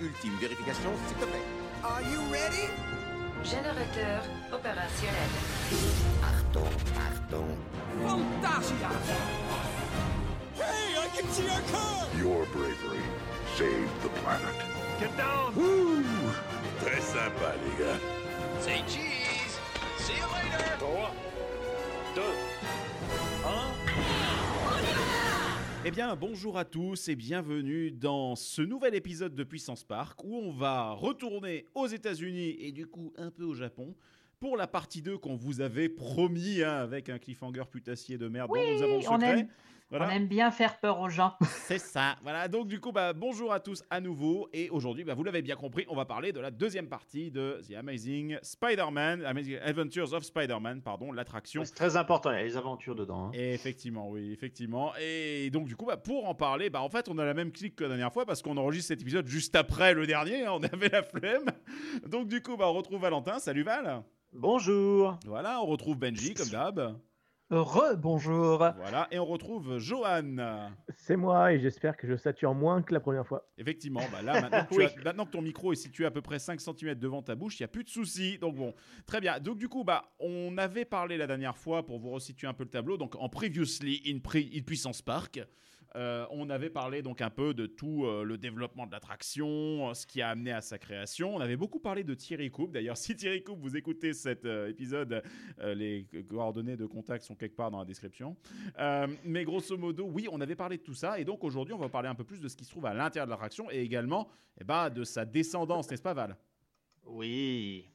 ultime vérification, s'il te plaît. Are you ready? Générateur opérationnel. Pardon, pardon. Fantasia! Hey, I can see our car! Your bravery saved the planet. Get down! Woo! Très sympa, les gars. Say cheese! See you later! 3, 2, Eh bien, bonjour à tous et bienvenue dans ce nouvel épisode de Puissance Park où on va retourner aux États-Unis et du coup un peu au Japon pour la partie 2 qu'on vous avait promis hein, avec un cliffhanger putassier de merde Oui, dont nous avons on secret. aime. Voilà. On aime bien faire peur aux gens. C'est ça. Voilà. Donc du coup, bah, bonjour à tous à nouveau. Et aujourd'hui, bah, vous l'avez bien compris, on va parler de la deuxième partie de The Amazing Spider-Man, Amazing Adventures of Spider-Man, pardon, l'attraction. C'est très important, il y a les aventures dedans. hein. Et effectivement, oui, effectivement. Et donc, du coup, bah, pour en parler, bah, en fait, on a la même clique que la dernière fois parce qu'on enregistre cet épisode juste après le dernier. hein, on avait la flemme. Donc, du coup, bah, on retrouve Valentin. Salut Val. Bonjour Voilà, on retrouve Benji comme d'hab. Re-bonjour. Voilà, et on retrouve Johan. C'est moi et j'espère que je sature moins que la première fois. Effectivement, bah là, maintenant que, tu Oui. as- maintenant que ton micro est situé à peu près 5 cm devant ta bouche, il n'y a plus de soucis. Donc bon, très bien. Donc du coup, bah, on avait parlé la dernière fois, pour vous resituer un peu le tableau, donc en Previously in, Pre- in Puissance Park, euh, on avait parlé donc un peu de tout euh, le développement de l'attraction, euh, ce qui a amené à sa création. On avait beaucoup parlé de Thierry Coupe. D'ailleurs, si Thierry Coupe, vous écoutez cet épisode, les coordonnées de contact sont quelque part dans la description. Mais grosso modo, oui, on avait parlé de tout ça. Et donc aujourd'hui, on va parler un peu plus de ce qui se trouve à l'intérieur de l'attraction et également eh ben, de sa descendance, n'est-ce pas Val? Oui.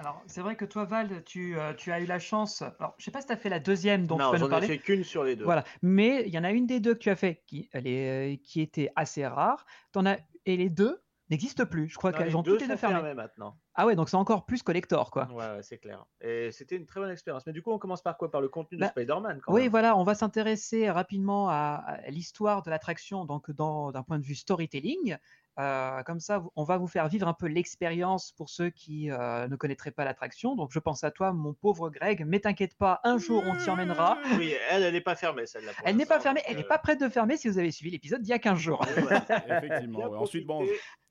Alors, c'est vrai que toi, Val, tu, euh, tu as eu la chance. Alors, je sais pas si tu as fait la deuxième, donc tu non, vas nous j'en ai parler. fait qu'une sur les deux. Voilà. Mais il y en a une des deux que tu as fait qui, elle est, euh, qui était assez rare. T'en as, et les deux n'existent plus. Je crois Non, qu'elles les ont toutes les deux fermées. fermées maintenant. Ah ouais, donc c'est encore plus collector, quoi. Ouais, ouais, c'est clair. Et c'était une très bonne expérience. Mais du coup, on commence par quoi? Par le contenu Bah, de Spider-Man quand Oui, même. voilà, on va s'intéresser rapidement à, à l'histoire de l'attraction, donc d'un point de vue storytelling. Euh, comme ça, on va vous faire vivre un peu l'expérience pour ceux qui euh, ne connaîtraient pas l'attraction. Donc, je pense à toi, mon pauvre Greg. Mais t'inquiète pas, un jour, on t'y emmènera. Oui, elle, elle n'est pas fermée celle-là. Elle n'est pas fermée, elle n'est euh, pas prête de fermer si vous avez suivi l'épisode d'il y a 15 jours. ouais. Effectivement. Ouais. Ensuite, bon,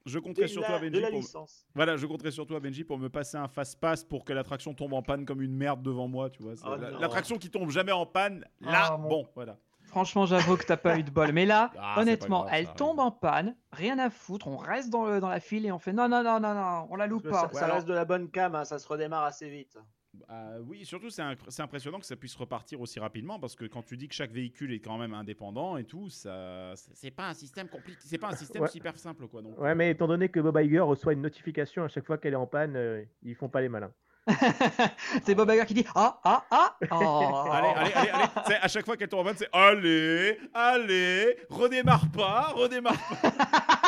je compterai sur la- toi, Benji. pour-. Voilà, je compterai sur toi, Benji, pour me passer un fast-pass pour que l'attraction tombe en panne comme une merde devant moi, tu vois. Oh. L'attraction qui tombe jamais en panne, là, Ah, bon, voilà. Franchement, j'avoue que t'as pas eu de bol. Mais là, Ah, honnêtement, grave, elle ça tombe en panne, rien à foutre, on reste dans, le, dans la file et on fait non, non, non, non, non, on la loupe pas. Ouais, ça, alors- reste de la bonne cam, hein, ça se redémarre assez vite. Euh, oui, surtout, c'est impressionnant que ça puisse repartir aussi rapidement parce que quand tu dis que chaque véhicule est quand même indépendant et tout, ça, c'est c'est pas un système compliqué, c'est pas un système Ouais. super simple, quoi. Donc, Ouais, mais étant donné que Bob Iger reçoit une notification à chaque fois qu'elle est en panne, euh, ils font pas les malins. c'est Bob Iger qui dit ah, ah, ah. oh. Allez, allez, allez, allez. C'est à chaque fois qu'elle tombe en panne, c'est allez, allez, redémarre pas, redémarre pas.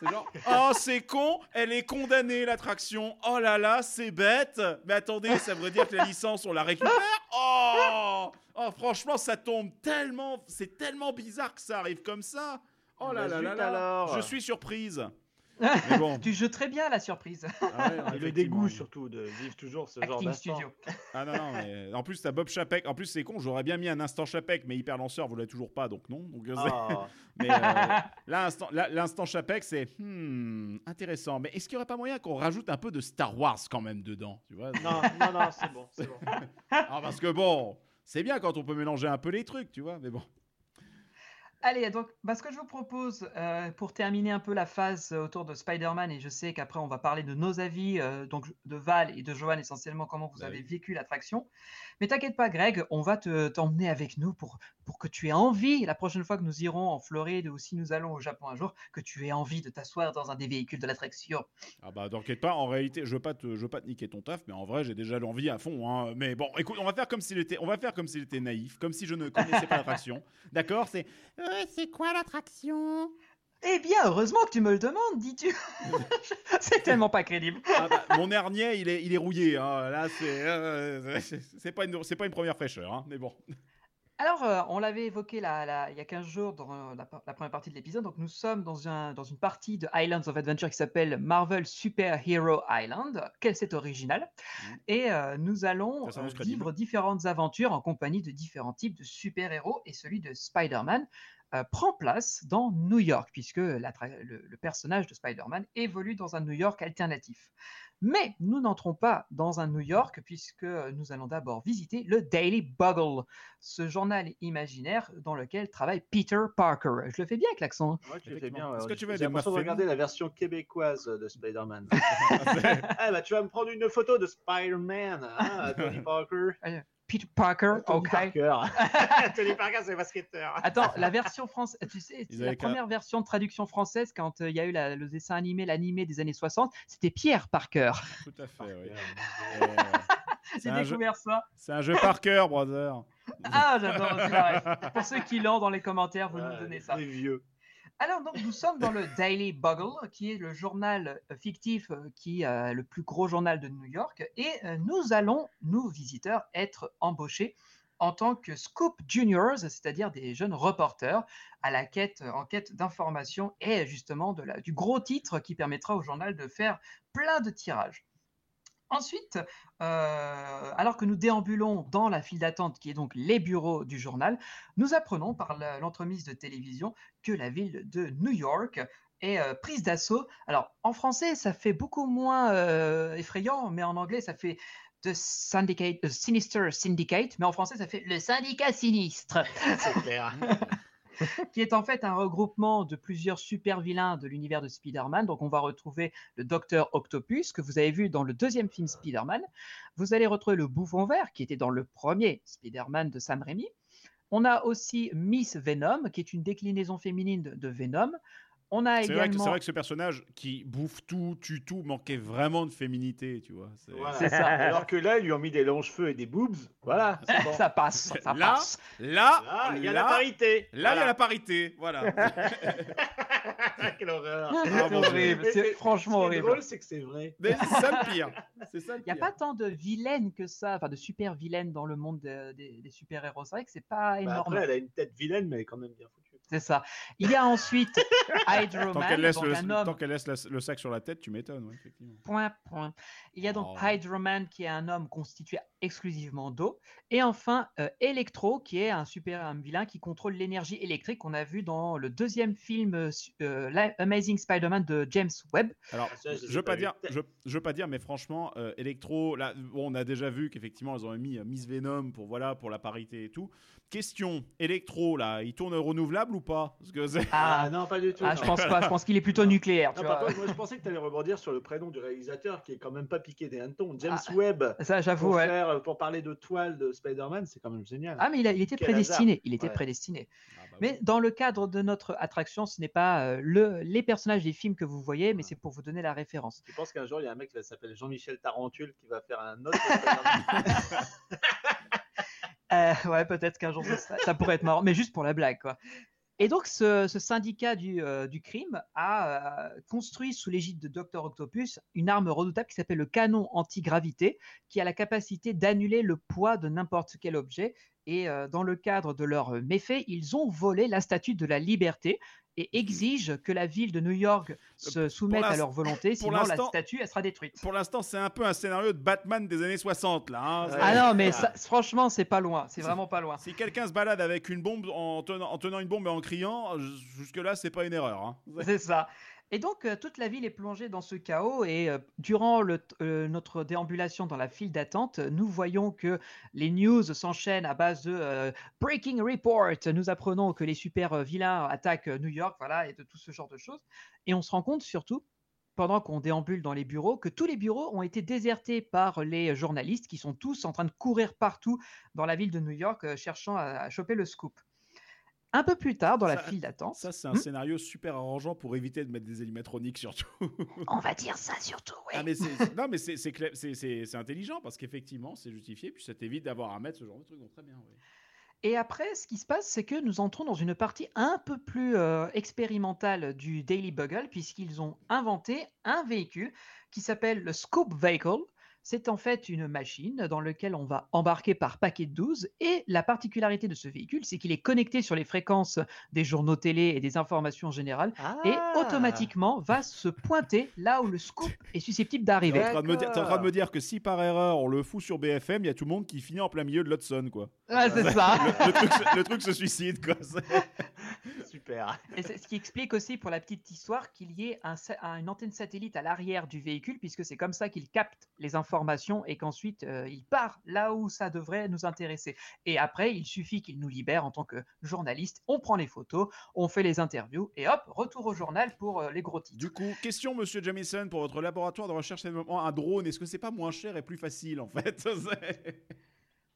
C'est genre, oh, c'est con, elle est condamnée, l'attraction. Oh là là, c'est bête. Mais attendez, ça veut dire que la licence, on la récupère? Oh, oh franchement, ça tombe tellement. C'est tellement bizarre que ça arrive comme ça. Oh là Bah, là là là. alors. Je suis surprise. Mais bon. Tu joues très bien la surprise. Ah ouais, Et le dégoût surtout de vivre toujours ce genre d'instant. Studio. Ah non, non, mais en plus, t'as Bob Chapek. En plus, c'est con, j'aurais bien mis un instant Chapek, mais Hyper Lanceur, vous l'avez toujours pas, donc non. Donc, Ah, mais euh, l'instant, là, l'instant Chapek, c'est hmm, intéressant. Mais est-ce qu'il n'y aurait pas moyen qu'on rajoute un peu de Star Wars quand même dedans tu vois? Non, non, non, c'est bon, c'est bon. Ah, Parce que bon, c'est bien quand on peut mélanger un peu les trucs, tu vois, mais bon. Allez, donc, bah, ce que je vous propose euh, pour terminer un peu la phase autour de Spider-Man, et je sais qu'après on va parler de nos avis, euh, donc de Val et de Johan essentiellement, comment vous Bah avez oui. vécu l'attraction. Mais t'inquiète pas, Greg, on va te t'emmener avec nous pour, pour que tu aies envie, la prochaine fois que nous irons en Floride ou si nous allons au Japon un jour, que tu aies envie de t'asseoir dans un des véhicules de l'attraction. Ah bah t'inquiète pas, en réalité, je veux pas te, je veux pas te niquer ton taf, mais en vrai, j'ai déjà l'envie à fond. Hein. Mais bon, écoute, on va faire comme s'il était, on va faire comme s'il était naïf, comme si je ne connaissais pas l'attraction. D'accord C'est. Ouais, c'est quoi l'attraction? Eh bien, heureusement que tu me le demandes, dis-tu. C'est tellement pas crédible. Ah bah, Mon hernier, il est, il est rouillé. hein. Là, c'est, euh, c'est- c'est pas une, c'est pas une première fraîcheur, hein. Mais bon. Alors, euh, on l'avait évoqué là, là, il y a 15 jours dans euh, la, la première partie de l'épisode. Donc, nous sommes dans, un, dans une partie de Islands of Adventure qui s'appelle Marvel Super Hero Island. Quel c'est original. Et euh, nous allons euh, vivre différentes aventures en compagnie de différents types de super-héros. Et celui de Spider-Man euh, prend place dans New York, puisque le, le personnage de Spider-Man évolue dans un New York alternatif. Mais nous n'entrons pas dans un New York, puisque nous allons d'abord visiter le Daily Bugle, ce journal imaginaire dans lequel travaille Peter Parker. Je le fais bien avec l'accent. hein? Ouais, tu le fais bien. Est-ce ouais. que tu veux des de regarder la version québécoise de Spider-Man. ah bah tu vas me prendre une photo de Spider-Man, hein, Tony Parker. Peter Parker, Tony ok. Parker. Tony Parker, c'est basketteur. Attends, la version française, tu sais, la première version de traduction française, quand euh, il y a eu la- le dessin animé, l'animé des années 60, c'était Pierre Parker. Tout à fait, oui. Euh, J'ai C'est un jeu- découvert ça. C'est un jeu par cœur, brother. Ah, j'adore. Pour ceux qui l'ont dans les commentaires, vous nous donnez ça. Les vieux. Alors, donc, nous sommes dans le Daily Bugle, qui est le journal euh, fictif euh, qui est le plus gros journal de New York. Et euh, nous allons, nous, visiteurs, être embauchés en tant que Scoop Juniors, c'est-à-dire des jeunes reporters à la quête, en quête d'informations et justement du gros titre qui permettra au journal de faire plein de tirages. Ensuite, euh, alors que nous déambulons dans la file d'attente qui est donc les bureaux du journal, nous apprenons par l'entremise de télévision que la ville de New York est euh, prise d'assaut. Alors en français, ça fait beaucoup moins euh, effrayant, mais en anglais, ça fait The Syndicate, euh, Sinister Syndicate, mais en français, ça fait le syndicat sinistre C'est clair. qui est en fait un regroupement de plusieurs super vilains de l'univers de Spider-Man. Donc, on va retrouver le Docteur Octopus, que vous avez vu dans le deuxième film Spider-Man. Vous allez retrouver le Bouffon Vert, qui était dans le premier Spider-Man de Sam Raimi. On a aussi Miss Venom, qui est une déclinaison féminine de Venom. On a C'est vrai, que, c'est également. vrai que ce personnage qui bouffe tout, tue tout, manquait vraiment de féminité, tu vois. C'est- Voilà. C'est ça. Alors que là, ils lui ont mis des longs cheveux et des boobs. Voilà. bon. Ça passe, ça Là, passe. Là, il y a là, la parité. Là, il y a la parité, voilà. Quelle horreur. Ah, Dieu. horrible, c'est franchement Ce qui est horrible. drôle, c'est que c'est vrai. Mais c'est ça le pire. Il n'y a pas tant de vilaines que ça, enfin de super vilaines dans le monde de- des, des super-héros. C'est vrai que c'est pas Bah, énorme. après, elle a une tête vilaine, mais elle est quand même bien foutue. C'est ça. Il y a ensuite Hydro Tant Man, qu'elle laisse, donc le, un homme. tant qu'elle laisse la- le sac sur la tête, tu m'étonnes, ouais, effectivement. Point, point. Il y a donc Oh. Hydro Man qui est un homme constitué exclusivement d'eau. Et enfin euh, Electro qui est un super un vilain qui contrôle l'énergie électrique qu'on a vu dans le deuxième film euh, euh, Amazing Spider-Man de James Webb. Alors, Ah, ça, je ai veux pas dire, je, je veux pas dire, mais franchement, euh, Electro, là, bon, on a déjà vu qu'effectivement, ils ont mis euh, Miss Venom pour voilà, pour la parité et tout. Question, Electro, là, il tourne renouvelable ou pas Parce que c'est- Ah Ah, non, pas du tout. ah, je pense pas. Je pense qu'il est plutôt nucléaire. Non, tu par vois. contre, moi, je pensais que tu allais rebondir sur le prénom du réalisateur qui est quand même pas piqué des hannetons. James Ah, Webb. Ça, j'avoue. Pour, ouais. pour parler de toile de Spider-Man, c'est quand même génial. Ah, mais il, a- il était Quel prédestiné. hasard. Il était Ouais. prédestiné. Ah, bah oui. Mais dans le cadre de notre attraction, ce n'est pas euh, le, les personnages des films que vous voyez, mais c'est pour vous donner la référence. Je pense qu'un jour, il y a un mec qui va s'appeler Jean-Michel Tarentule qui va faire un autre. Euh, ouais, peut-être qu'un jour ça, ça pourrait être marrant, mais juste pour la blague, quoi. Et donc, ce, syndicat du, euh, du crime a euh, construit sous l'égide de Dr Octopus une arme redoutable qui s'appelle le canon antigravité, qui a la capacité d'annuler le poids de n'importe quel objet. Et euh, dans le cadre de leurs méfaits, ils ont volé la statue de la liberté et exigent que la ville de New York se soumette à leur volonté, pour sinon la statue elle sera détruite. Pour l'instant, c'est un peu un scénario de Batman des années 60, là. hein. Ah non, mais Ah. ça- franchement, c'est pas loin, c'est C'est- vraiment pas loin. Si quelqu'un se balade avec une bombe en tenant, en tenant une bombe et en criant, jusque-là, c'est pas une erreur. hein. C'est ça. Et donc, euh, toute la ville est plongée dans ce chaos. Et euh, durant euh, notre déambulation dans la file d'attente, nous voyons que les news s'enchaînent à base de Breaking Report. Nous apprenons que les super vilains attaquent New York, voilà, et de tout ce genre de choses. Et on se rend compte surtout, pendant qu'on déambule dans les bureaux, que tous les bureaux ont été désertés par les journalistes qui sont tous en train de courir partout dans la ville de New York, cherchant à, à choper le scoop. Un peu plus tard, dans la file d'attente, Ça, c'est un Hmm scénario super arrangeant pour éviter de mettre des animatroniques, surtout. on va dire ça surtout, ouais. Ah, mais c'est- non, mais c'est c'est cla- c'est- c'est- c'est intelligent parce qu'effectivement, c'est justifié, puis ça t'évite d'avoir à mettre ce genre de truc. Donc, très bien, oui. Et après, ce qui se passe, c'est que nous entrons dans une partie un peu plus euh, expérimentale du Daily Bugle, puisqu'ils ont inventé un véhicule qui s'appelle le Scoop Vehicle. C'est en fait une machine dans laquelle on va embarquer par paquet de 12 et la particularité de ce véhicule, c'est qu'il est connecté sur les fréquences des journaux télé et des informations générales et Ah. automatiquement va se pointer là où le scoop est susceptible d'arriver. t'es en train de me dire que si par erreur on le fout sur BFM, il y a tout le monde qui finit en plein milieu de l'Hudson, quoi. Ah, c'est ça. Le, le truc, se- le truc se suicide, quoi. Super. Et c'est ce qui explique aussi pour la petite histoire qu'il y ait un sa- un- une antenne satellite à l'arrière du véhicule, puisque c'est comme ça qu'il capte les informations et qu'ensuite euh, il part là où ça devrait nous intéresser. Et après, il suffit qu'il nous libère en tant que journaliste. On prend les photos, on fait les interviews et hop, retour au journal pour euh, les gros titres. Du coup, question, monsieur Jamison, pour votre laboratoire de recherche et développement, un drone, est-ce que c'est pas moins cher et plus facile, en fait? C'est-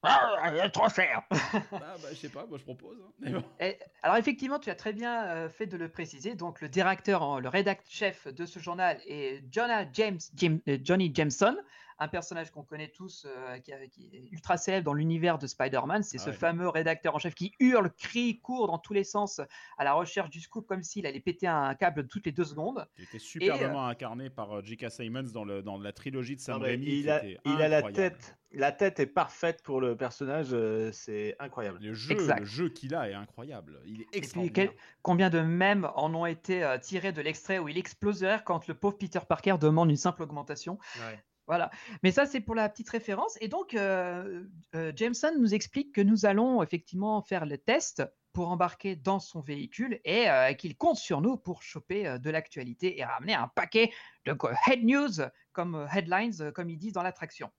Ah, trop cher. Ah, bah, je sais pas, moi je propose. hein. Mais bon. Et- alors effectivement, tu as très bien euh, fait de le préciser. Donc le directeur, le rédacteur chef de ce journal est Jonah James, Jim- euh, Johnny Jameson, un personnage qu'on connaît tous, euh, qui, est ultra célèbre dans l'univers de Spider-Man. C'est Ah ce ouais. fameux rédacteur en chef qui hurle, crie, court dans tous les sens à la recherche du scoop comme s'il allait péter un câble toutes les deux secondes. Qui était superbement incarné par euh, J.K. Simmons dans, le, dans la trilogie de Sam Raimi. il qui a, était il a la tête. La tête est parfaite pour le personnage. euh, c'est incroyable. Le jeu, Exact. le jeu qu'il a est incroyable. Il est Et puis, extraordinaire. quel- combien de mèmes en ont été euh, tirés de l'extrait où il explose de rire quand le pauvre Peter Parker demande une simple augmentation? Ouais. Voilà. Mais ça, c'est pour la petite référence. Et donc, euh, euh, Jameson nous explique que nous allons effectivement faire le test pour embarquer dans son véhicule et euh, qu'il compte sur nous pour choper de l'actualité et ramener un paquet de head news, comme headlines, comme ils disent dans l'attraction.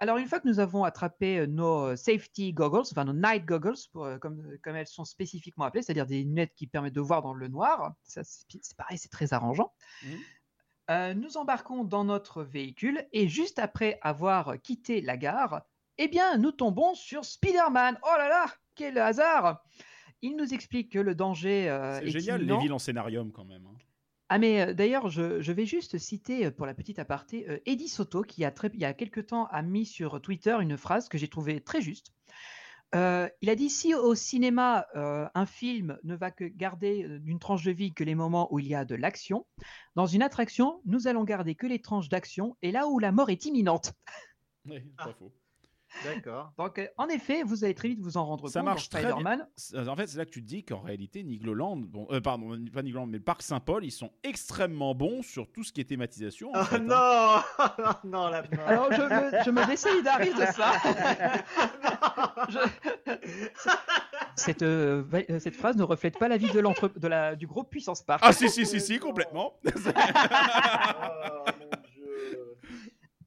Alors, une fois que nous avons attrapé nos safety goggles, enfin nos night goggles, comme, elles sont spécifiquement appelées, c'est-à-dire des lunettes qui permettent de voir dans le noir, c'est pareil, c'est très arrangeant. Mhm. Euh, nous embarquons dans notre véhicule et juste après avoir quitté la gare, eh bien, nous tombons sur Spider-Man. Oh là là, quel hasard Il nous explique que le danger euh, C'est est génial, les villes en scénarium, quand même. hein. Ah mais euh, d'ailleurs, je, je vais juste citer pour la petite aparté Eddie Soto qui a très, il y a quelque temps a mis sur Twitter une phrase que j'ai trouvée très juste. Euh, il a dit si au cinéma euh, un film ne va que garder euh, d'une tranche de vie que les moments où il y a de l'action, dans une attraction nous allons garder que les tranches d'action et là où la mort est imminente. Oui, pas faux. D'accord. Donc euh, en effet, vous allez très vite vous en rendre Ça compte. marche dans très bien. En fait, c'est là que tu te dis qu'en réalité, Nigloland, bon, euh, pardon, pas Nigloland, mais le parc Saint-Paul, ils sont extrêmement bons sur tout ce qui est thématisation. Oh fait, hein. non Non, la Alors je me, je me désolidarise de ça. Je- Cette, euh, cette phrase ne reflète pas l'avis de l'entre- de la- du groupe Puissance Park. Ah si, si, si, si, complètement.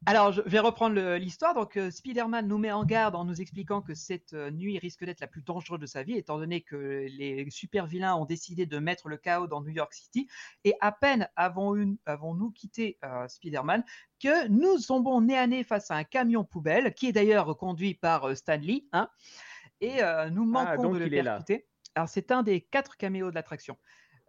Alors, je vais reprendre l'histoire. Donc, euh, Spider-Man nous met en garde en nous expliquant que cette euh, nuit risque d'être la plus dangereuse de sa vie, étant donné que les super vilains ont décidé de mettre le chaos dans New York City. Et à peine avons-nous avons quitté euh, Spider-Man que nous tombons nez à nez face à un camion poubelle, qui est d'ailleurs conduit par Stan Lee, hein, et nous manquons donc de le percuter. Alors, c'est un des quatre caméos de l'attraction.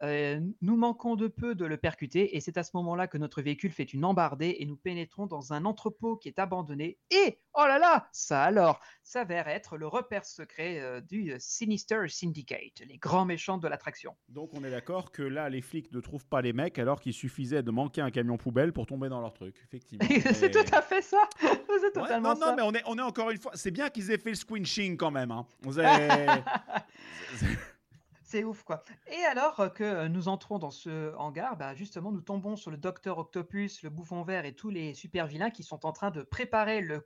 Euh, nous manquons de peu de le percuter et c'est à ce moment-là que notre véhicule fait une embardée et nous pénétrons dans un entrepôt qui est abandonné et, oh là là, ça alors, s'avère être le repère secret euh, du euh, Sinister Syndicate, les grands méchants de l'attraction. Donc on est d'accord que là, les flics ne trouvent pas les mecs alors qu'il suffisait de manquer un camion poubelle pour tomber dans leur truc, effectivement. c'est tout à fait ça C'est Ouais, totalement non, non, ça mais on est, on est encore une fois. C'est bien qu'ils aient fait le squinching quand même. Hein. Vous avez- C'est ouf, quoi. Et alors euh, que nous entrons dans ce hangar, bah, justement, nous tombons sur le Docteur Octopus, le Bouffon Vert et tous les super vilains qui sont en train de préparer le,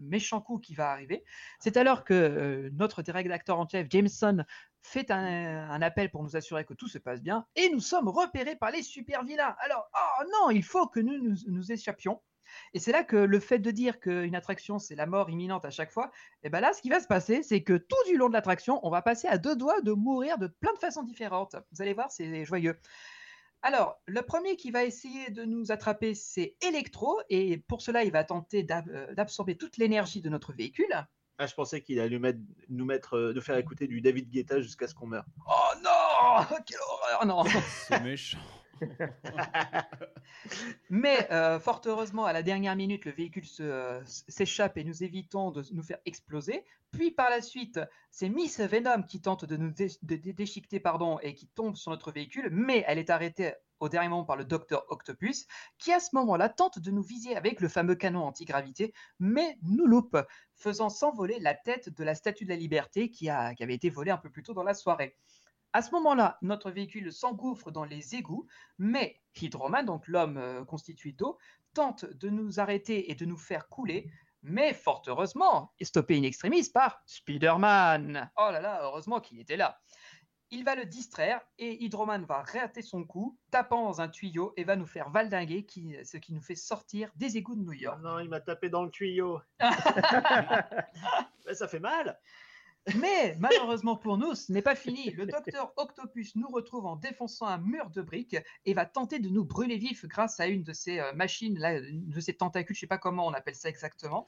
méchant coup qui va arriver. C'est alors que euh, notre rédacteur en chef, Jameson, fait un, un appel pour nous assurer que tout se passe bien et nous sommes repérés par les super vilains. Alors, oh non, il faut que nous nous, nous échappions. Et c'est là que le fait de dire qu'une attraction, c'est la mort imminente à chaque fois, et ben là, ce qui va se passer, c'est que tout du long de l'attraction, on va passer à deux doigts de mourir de plein de façons différentes. Vous allez voir, c'est joyeux. Alors, le premier qui va essayer de nous attraper, c'est Electro, et pour cela, il va tenter euh, d'absorber toute l'énergie de notre véhicule. Ah, je pensais qu'il allait nous mettre, nous mettre, euh, nous faire écouter du David Guetta jusqu'à ce qu'on meure. Oh non Quelle horreur Non C'est méchant. Mais euh, fort heureusement, à la dernière minute, le véhicule euh, s'échappe et nous évitons de nous faire exploser. Puis par la suite, c'est Miss Venom qui tente de nous déchiqueter pardon, et qui tombe sur notre véhicule, mais elle est arrêtée au dernier moment par le docteur Octopus, qui à ce moment-là tente de nous viser avec le fameux canon antigravité, mais nous loupe, faisant s'envoler la tête de la Statue de la Liberté qui avait été volée un peu plus tôt dans la soirée. À ce moment-là, notre véhicule s'engouffre dans les égouts, mais Hydroman, donc l'homme euh, constitué d'eau, tente de nous arrêter et de nous faire couler, mais fort heureusement, est stoppé in extremis par Spider-Man. Oh là là, heureusement qu'il était là. Il va le distraire et Hydroman va rater son coup, tapant dans un tuyau et va nous faire valdinguer, qui- ce qui nous fait sortir des égouts de New Oh York. non, il m'a tapé dans le tuyau. Ça fait mal. Mais malheureusement pour nous, ce n'est pas fini. Le docteur Octopus nous retrouve en défonçant un mur de briques et va tenter de nous brûler vifs grâce à une de ces euh, machines, là, une de ces tentacules, je ne sais pas comment on appelle ça exactement.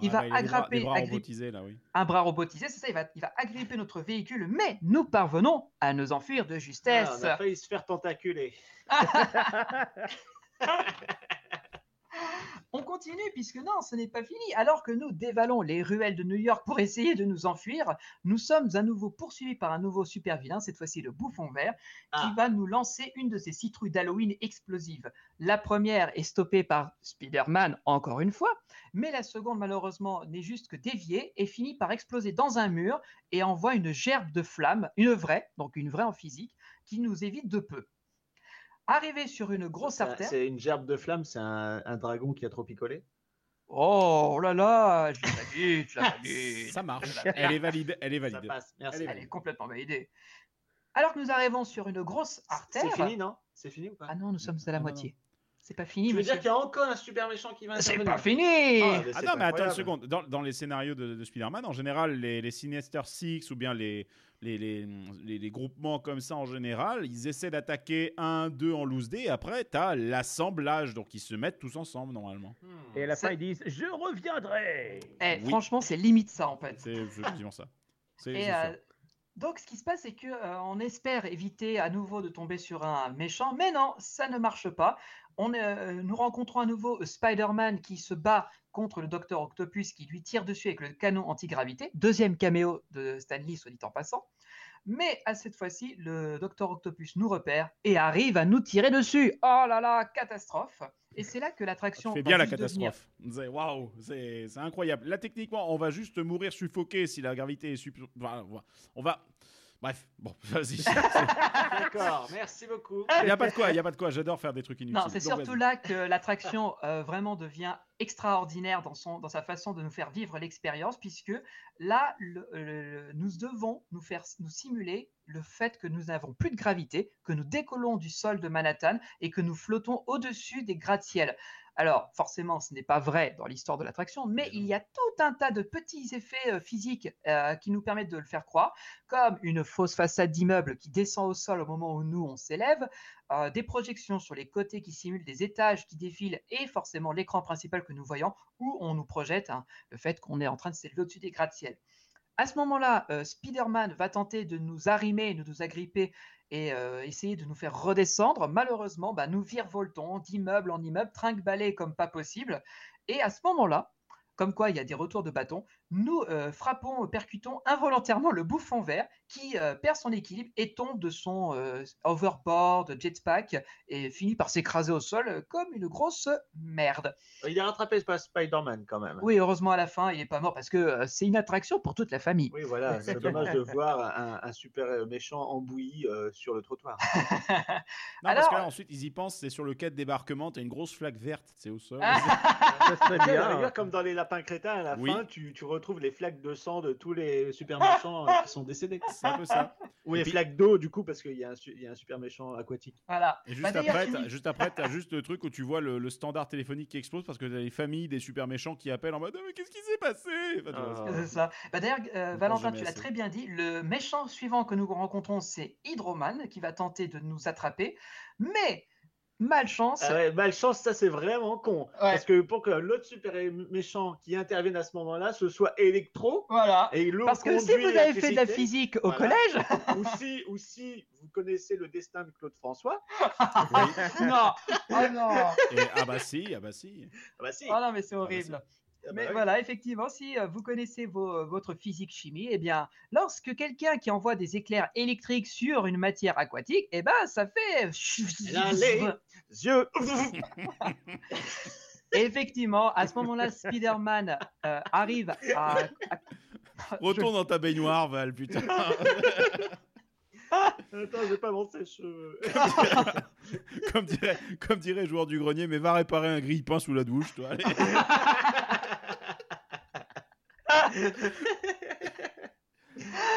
Il va Ah, bah, il a des bras- agripper des bras agripper- robotisés, là, oui. un bras robotisé, c'est ça, il va, il va agripper notre véhicule, mais nous parvenons à nous enfuir de Ah, justesse. on a failli se faire tentaculer. On continue puisque non, ce n'est pas fini. Alors que nous dévalons les ruelles de New York pour essayer de nous enfuir, nous sommes à nouveau poursuivis par un nouveau super vilain, cette fois-ci le bouffon vert, qui Ah. va nous lancer une de ses citrouilles d'Halloween explosives. La première est stoppée par Spider-Man encore une fois, mais la seconde malheureusement n'est juste que déviée et finit par exploser dans un mur et envoie une gerbe de flammes, une vraie, donc une vraie en physique, qui nous évite de peu. Arrivé sur une grosse artère. C'est une gerbe de flamme, c'est un, un dragon qui a trop picolé. Oh là là, je l'ai valide, je l'ai valide. Ça marche. Elle est valide. Elle est Ça valide. passe, merci. Elle est complètement validée. Alors que nous arrivons sur une grosse artère. C'est fini, non? C'est fini ou pas? Ah non, nous sommes à la non, moitié. C'est pas fini, Tu veux monsieur. dire qu'il y a encore un super méchant qui va C'est pas fini Ah, Ah non, mais attends une seconde. Dans, dans les scénarios de, de Spider-Man, en général, les, les Sinister Six ou bien les, les, les, les- les groupements comme ça, en général, ils essaient d'attaquer un, deux en loose day. Et après, t'as l'assemblage. Donc, ils se mettent tous ensemble, normalement. Hmm. Et à la fin, ils disent Je reviendrai Eh, Oui. Franchement, c'est limite ça en fait. C'est effectivement ça. C'est Et euh, donc, ce qui se passe, c'est que euh, on espère éviter à nouveau de tomber sur un méchant, mais non, ça ne marche pas. On, euh, nous rencontrons à nouveau euh, Spider-Man qui se bat contre le Docteur Octopus qui lui tire dessus avec le canon antigravité. Deuxième caméo de Stanley, soit dit en passant. Mais à cette fois-ci, le Docteur Octopus nous repère et arrive à nous tirer dessus. Oh là là, catastrophe Et c'est là que l'attraction. fais va bien la devenir- catastrophe. C'est- Waouh, c'est incroyable. Là, techniquement, on va juste mourir suffoqué si la gravité est sup- enfin, On va. Bref, bon, vas-y. D'accord, merci beaucoup. Il n'y a pas de quoi, il n'y a pas de quoi. J'adore faire des trucs inutiles. Non, c'est surtout là que l'attraction euh, vraiment devient extraordinaire dans, son, dans sa façon de nous faire vivre l'expérience, puisque là, le- le- nous devons nous faire nous simuler le fait que nous n'avons plus de gravité, que nous décollons du sol de Manhattan et que nous flottons au-dessus des gratte-ciels. Alors, forcément, ce n'est pas vrai dans l'histoire de l'attraction, mais il y a tout un tas de petits effets euh, physiques euh, qui nous permettent de le faire croire, comme une fausse façade d'immeuble qui descend au sol au moment où nous, on s'élève, euh, des projections sur les côtés qui simulent des étages qui défilent et forcément l'écran principal que nous voyons où on nous projette hein, le fait qu'on est en train de s'élever au-dessus des gratte-ciel. À ce moment-là, euh, Spider-Man va tenter de nous arrimer, de nous agripper et euh, essayer de nous faire redescendre. Malheureusement, bah, nous virevoltons d'immeuble en immeuble, trinque-balai comme pas possible. Et à ce moment-là, comme quoi il y a des retours de bâton, nous euh, frappons, percutons involontairement le bouffon vert qui euh, perd son équilibre et tombe de son euh, overboard, jetpack et finit par s'écraser au sol comme une grosse merde. Il est rattrapé par Spider-Man quand même. Oui, heureusement à la fin, il n'est pas mort parce que euh, c'est une attraction pour toute la famille. Oui, voilà, c'est dommage de voir un, un super méchant en bouillie euh, sur le trottoir. Non, parce que là, ensuite, ils y pensent, c'est sur le quai de débarquement, t'as une grosse flaque verte, c'est au sol. Ça serait Tu bien. comme dans les lapins crétins, à la Oui. fin, tu, tu retrouves les flaques de sang de tous les super méchants euh, qui sont décédés. c'est un peu ça. Ou Et les puis- flaques d'eau, du coup, parce qu'il y, a un su- il y a un super méchant aquatique. Voilà. Et juste Bah, d'ailleurs, après, tu- t'as- juste après, t'as juste le truc où tu vois le, le standard téléphonique qui explose parce que t'as les familles des super méchants qui appellent en mode Ah, mais qu'est-ce qui s'est passé? Enfin, tu vois, Ah. C'est ça. Bah, D'ailleurs, euh, Valentin, jamais tu l'as assez. très bien dit. Le méchant suivant que nous rencontrons, c'est Hydroman qui va tenter de nous attraper. Mais, malchance, Ah ouais, malchance, ça c'est vraiment con. Parce que pour que l'autre super méchant qui intervienne à ce moment-là, ce soit électro, voilà. et l'eau Parce que si vous avez fait de la physique au Voilà. collège, ou si, ou si vous connaissez le destin de Claude François, non, oh non, Et, ah bah si, ah bah si. ah bah si. oh non, mais c'est horrible. bah Mais oui. voilà, effectivement, si euh, vous connaissez vos- votre physique-chimie, eh bien, lorsque quelqu'un qui envoie des éclairs électriques sur une matière aquatique, eh ben, ça fait... A les yeux. Effectivement, à ce moment-là, Spider-Man euh, arrive à... à- Retourne dans ta baignoire, Val, putain. Attends, j'ai pas mon sèche-cheveux. comme, dirait, comme dirait joueur du grenier, mais va réparer un grille-pain sous la douche, toi. allez.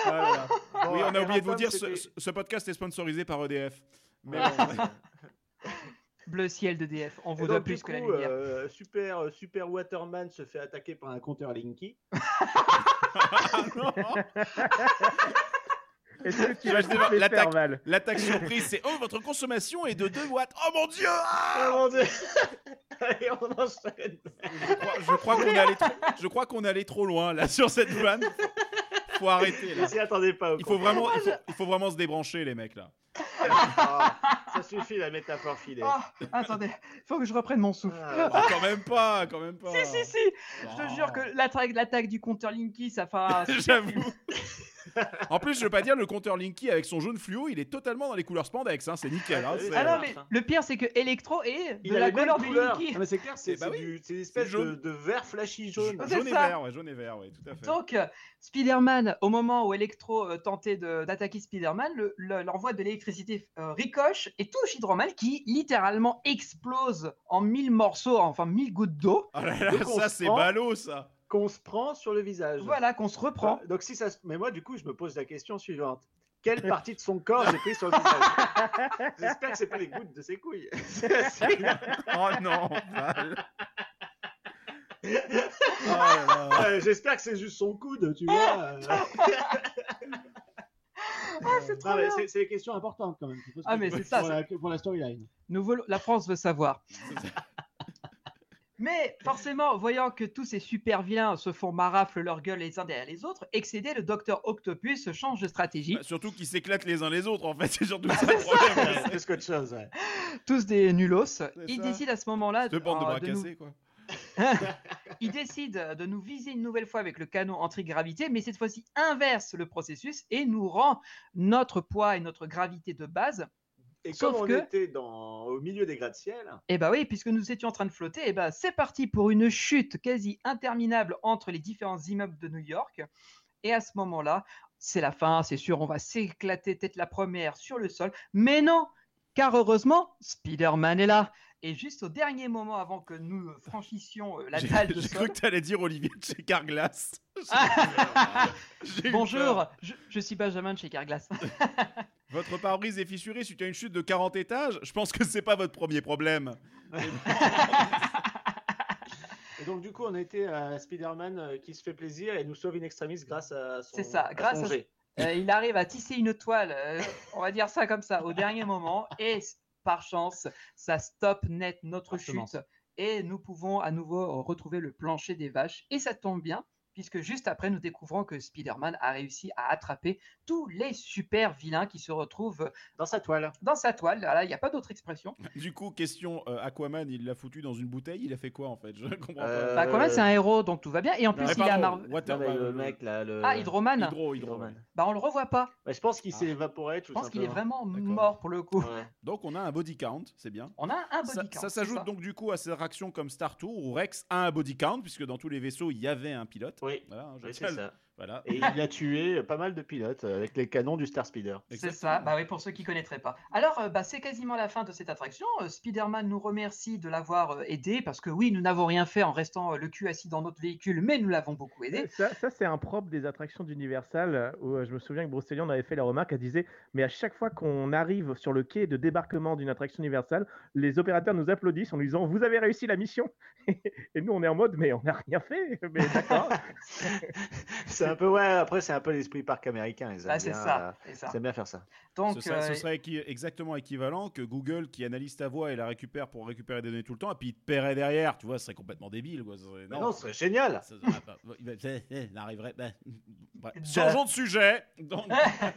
Ah oui, on a oublié de vous dire, ce, ce podcast est sponsorisé par EDF. Mais bon, Bleu ciel de DF, on vous doit plus que la lumière. euh, super, euh, super Waterman se fait attaquer par un compteur Linky. non. Est-ce que tu Je vas vais te voir les l'attaque. surprise, c'est Oh, votre consommation est de 2 watts. Oh mon dieu ah Oh mon dieu Allez, on enchaîne. Je crois, qu'on est allé trop, je crois qu'on est allé trop loin là sur cette vanne. Faut, arrêter là. Attendez pas. Il faut vraiment, il faut, il faut vraiment se débrancher les mecs là. Ah, ça suffit la métaphore filée. Ah, attendez, faut que je reprenne mon souffle. Ah, Oh, quand même pas, quand même pas. Si, si, si Je te jure que l'attaque l'attaque du compteur Linky, ça fera... J'avoue. En plus, je veux pas dire, le compteur Linky avec son jaune fluo, il est totalement dans les couleurs spandex. Hein, c'est nickel. Hein, Ah, c'est- Ah non, mais hein. le pire, c'est que Electro est Il de a la couleur du. Linky. Ah, mais c'est clair, c'est Eh bah c'est oui. une espèce jaune. de, de vert flashy jaune. Jaune et vert, ouais, jaune et vert, ouais, tout à fait. Donc, Spider-Man, au moment où Electro euh, tentait de- d'attaquer Spider-Man, le- le- l'envoi de l'électricité euh, ricoche et touche Hydroman qui littéralement explose en mille morceaux, enfin mille gouttes d'eau. Là là, Donc, on ça c'est ballot ça. Qu'on se prend sur le visage. Voilà, qu'on se reprend. Ah, Donc si ça se- Mais moi, du coup, je me pose la question suivante. Quelle partie de son corps j'ai pris sur le visage J'espère que c'est pas les gouttes de ses couilles. Oh non. Oh. Euh, J'espère que c'est juste son coude, tu vois. euh. c'est des questions importantes quand même. Ah, mais c'est ça, Pour la, pour la storyline. Nous voulons- la France veut savoir. Mais forcément, voyant que tous ces super vilains se font marafle leur gueule les uns derrière les autres, excédé, le docteur Octopus change de stratégie. Bah, surtout qu'ils s'éclatent les uns les autres en fait, c'est surtout ça problème. Ouais, Plus qu'autre chose. ouais. Tous des nulos. Il ça. décide à ce moment-là Deux bandes de bras de nous- cassés quoi. il décide de nous viser une nouvelle fois avec le canon anti-gravité, mais cette fois-ci inverse le processus et nous rend notre poids et notre gravité de base. Et Sauf comme on que- était dans, au milieu des gratte-ciel, Et bah oui, puisque nous étions en train de flotter, et bah c'est parti pour une chute quasi interminable entre les différents immeubles de New York. Et à ce moment-là, c'est la fin, c'est sûr, on va s'éclater tête la première sur le sol. Mais non, car heureusement, Spider-Man est là. Et juste au dernier moment, avant que nous euh, franchissions euh, la dalle de j'ai cru que t'allais dire Olivier de chez Carglass. Bonjour, je, je suis Benjamin de chez Carglass. Votre pare-brise est fissuré suite à une chute de 40 étages. Je pense que c'est pas votre premier problème. Et donc, du coup, on était à Spider-Man euh, qui se fait plaisir et nous sauve in extremis grâce à son. C'est ça, grâce son à- jet. Euh, il arrive à tisser une toile, euh, on va dire ça comme ça, au dernier moment, et par chance, ça stoppe net notre chute, et nous pouvons à nouveau retrouver le plancher des vaches, et ça tombe bien, puisque juste après, nous découvrons que Spider-Man a réussi à attraper tous les super vilains qui se retrouvent Dans sa toile. dans sa toile. Il n'y a pas d'autre expression. Du coup, question euh, Aquaman, il l'a foutu dans une bouteille, il a fait quoi en fait? Je comprends Euh, Bah, Aquaman, c'est un héros, donc tout va bien, et en plus, pas. il est à pardon, Mar- Water- Non, mais bah, le mec là. Le... Ah, Hydroman Hydro, hydro, Hydroman. Bah, on le revoit pas. Je pense qu'il s'est Ah. évaporé tout Je pense qu'il est vraiment mort pour le coup. Ouais. Donc on a un body count, c'est bien. On a un body Ça, count, ça s'ajoute donc du coup à ces réactions comme Star Tour où Rex a un body count puisque dans tous les vaisseaux il y avait un pilote. Oui, Voilà, hein, je oui, c'est ça. Voilà. Et il a tué pas mal de pilotes euh, avec les canons du Star Speeder. C'est ça, bah oui, pour ceux qui ne connaîtraient pas. Alors, euh, bah, c'est quasiment la fin de cette attraction. Euh, Spider-Man nous remercie de l'avoir euh, aidé, parce que oui, nous n'avons rien fait en restant euh, le cul assis dans notre véhicule, mais nous l'avons beaucoup aidé. Ça, ça, c'est un propre des attractions d'Universal euh, où euh, je me souviens que Brocéliande avait fait la remarque. Elle disait Mais à chaque fois qu'on arrive sur le quai de débarquement d'une attraction Universal, les opérateurs nous applaudissent en nous disant Vous avez réussi la mission Et nous, on est en mode Mais on n'a rien fait. Mais d'accord. c'est un peu, ouais, après, c'est un peu l'esprit parc américain. Ils aiment, Bah, c'est bien, ça, euh, c'est ça. ils aiment bien faire ça. Donc, ce serait, ce euh, serait équi- exactement équivalent que Google qui analyse ta voix et la récupère pour récupérer des données tout le temps et puis il te paierait derrière. Tu vois, ce serait complètement débile. Quoi. Serait- non, ce serait génial. Ça- bah, il arriverait. bah, bref. Changeons de sujet. Donc,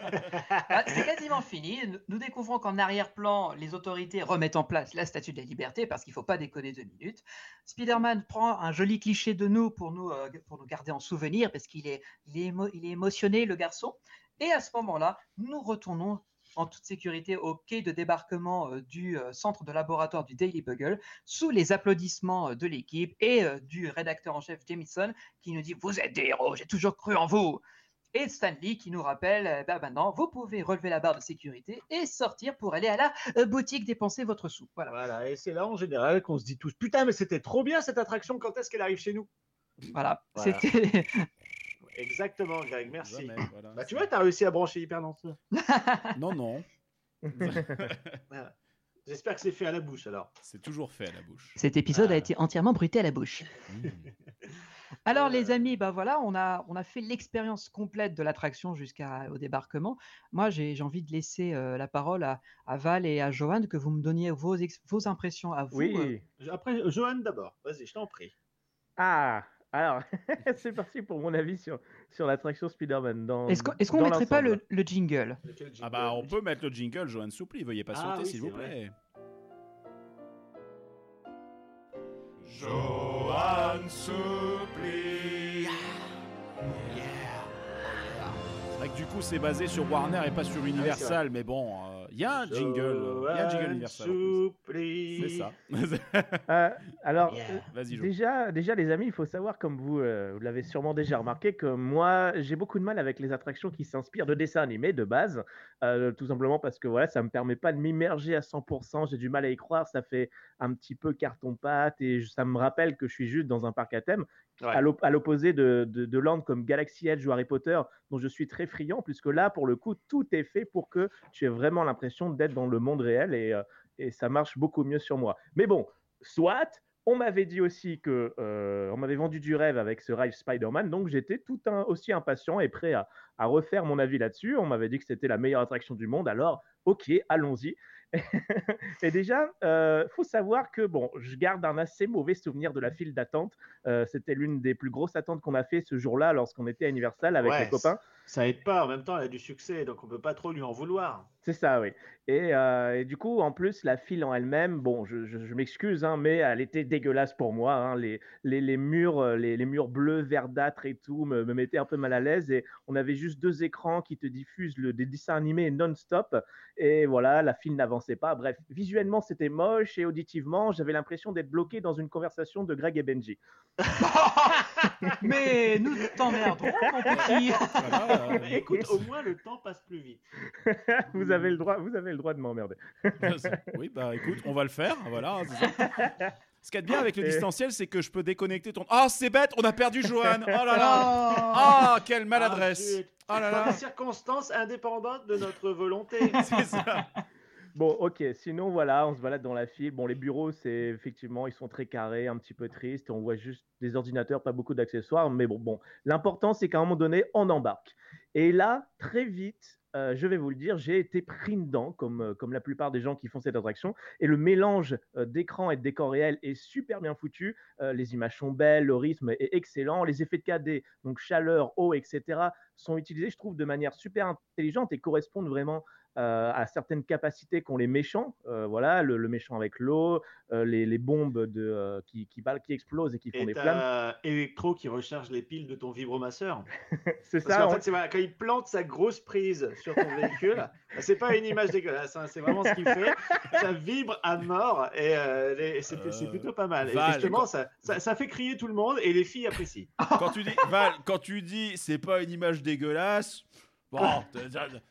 Ah, c'est quasiment fini. Nous- Nous découvrons qu'en arrière-plan, les autorités remettent en place la statue de la liberté parce qu'il ne faut pas déconner deux minutes. Spider-Man prend un joli cliché de nous pour nous, euh, pour nous garder en souvenir parce qu'il est, il est, émo- il est émotionné, le garçon. Et à ce moment-là, nous retournons en toute sécurité au quai de débarquement euh, du euh, centre de laboratoire du Daily Bugle sous les applaudissements euh, de l'équipe et du rédacteur en chef Jameson qui nous dit Vous êtes des héros, j'ai toujours cru en vous et Stanley qui nous rappelle, bah maintenant, vous pouvez relever la barre de sécurité et sortir pour aller à la boutique dépenser votre sou. Voilà. Voilà, et c'est là en général qu'on se dit tous Putain, mais c'était trop bien cette attraction, quand est-ce qu'elle arrive chez nous? Voilà. Voilà. C'était. Exactement, Greg, merci. jamais, voilà. Bah, tu vois, t'as réussi à brancher hyper lentement. Non, non. Voilà. J'espère que c'est fait à la bouche alors. C'est toujours fait à la bouche. Cet épisode a Ah. été entièrement bruité à la bouche. Mmh. Alors les amis, bah voilà, on a, on a fait l'expérience complète de l'attraction jusqu'au débarquement. Moi, j'ai j'ai envie de laisser euh, la parole à, à Val et à Johan, que vous me donniez vos, vos impressions à vous. euh, Oui. Après, Johan d'abord, vas-y, je t'en prie. Ah, alors, c'est parti pour mon avis sur, sur l'attraction Spider-Man. Dans, Est-ce qu'on est-ce qu'on dans mettrait pas le, le jingle? Ah bah on peut mettre le jingle, Johan Soupli, veuillez Ah patienter oui, s'il vous plaît. Johan Soupli. C'est vrai que du coup c'est basé sur Warner et pas sur Universal, mais bon, euh, il y a un jingle, euh, il y a un jingle Universal. C'est ça. Euh, alors, Yeah. euh, déjà, déjà, les amis, il faut savoir, comme vous, euh, vous l'avez sûrement déjà remarqué, que moi, j'ai beaucoup de mal avec les attractions qui s'inspirent de dessins animés de base, euh, tout simplement parce que voilà, ça me permet pas de m'immerger à 100%. J'ai du mal à y croire, ça fait un petit peu carton-pâte et ça me rappelle que je suis juste dans un parc à thème. À l'op- à l'opposé de, de, land comme Galaxy Edge ou Harry Potter, dont je suis très friand, puisque là, pour le coup, tout est fait pour que tu aies vraiment l'impression d'être dans le monde réel et, euh, et ça marche beaucoup mieux sur moi. Mais bon, soit. On m'avait dit aussi que euh, on m'avait vendu du rêve avec ce ride Spider-Man, donc j'étais tout un, aussi impatient et prêt à, à refaire mon avis là-dessus. On m'avait dit que c'était la meilleure attraction du monde, alors ok, allons-y. et déjà, euh, faut savoir que bon, je garde un assez mauvais souvenir de la file d'attente. Euh, c'était l'une des plus grosses attentes qu'on a fait ce jour-là lorsqu'on était à Universal avec Ouais, les copains. Ça aide pas, en même temps, elle a du succès, donc on peut pas trop lui en vouloir. C'est ça, oui. Et, euh, et du coup, en plus, la file en elle-même, bon, je, je- je m'excuse, hein, mais elle était dégueulasse pour moi. hein. Les, les, les murs, euh, les, les murs bleus, verdâtres et tout me, me mettaient un peu mal à l'aise. Et on avait juste deux écrans qui te diffusent le, des dessins animés non-stop. Et voilà, la file n'avançait pas. Bref, visuellement, c'était moche et auditivement, j'avais l'impression d'être bloqué dans une conversation de Greg et Benji. Mais nous t'emmerderons, mon petit. Voilà, euh, Écoute, au moins le temps passe plus vite. vous avez le droit, vous avez le droit de m'emmerder. oui, bah écoute, on va le faire, voilà. Ce qu'il y a de bien avec le distanciel, c'est que je peux déconnecter ton. Ah, c'est bête, on a perdu Johan. Oh là là. Oh. Ah, quelle maladresse. Ah. Oh là Dans là. des circonstances indépendantes de notre volonté. C'est ça. Bon, ok. Sinon, voilà, on se balade dans la file. Bon, les bureaux, c'est effectivement, ils sont très carrés, un petit peu tristes. On voit juste des ordinateurs, pas beaucoup d'accessoires. Mais bon. L'important, c'est qu'à un moment donné, on embarque. Et là, très vite, euh, je vais vous le dire, j'ai été pris dedans, comme, euh, comme la plupart des gens qui font cette attraction. Et le mélange euh, d'écran et de décor réel est super bien foutu. Euh, les images sont belles, le rythme est excellent. Les effets de 4D, donc chaleur, eau, etc., sont utilisés, je trouve, de manière super intelligente et correspondent vraiment euh, à certaines capacités qu'ont les méchants. Euh, voilà, le, le méchant avec l'eau, euh, les, les bombes de, euh, qui, qui, balent- qui explosent et qui font Et des flammes. Electro qui recharge les piles de ton vibromasseur. C'est ça. on- fait, c'est voilà, quand il plante sa grosse prise sur ton véhicule, bah, c'est pas une image dégueulasse, hein, c'est vraiment ce qu'il fait. Ça vibre à mort et euh, les- c'est c'est plutôt pas mal. Et Val, justement, quand- ça, ça, ça fait crier tout le monde et les filles apprécient. Quand tu dis, Val, quand tu dis c'est pas une image dégueulasse, bon, t-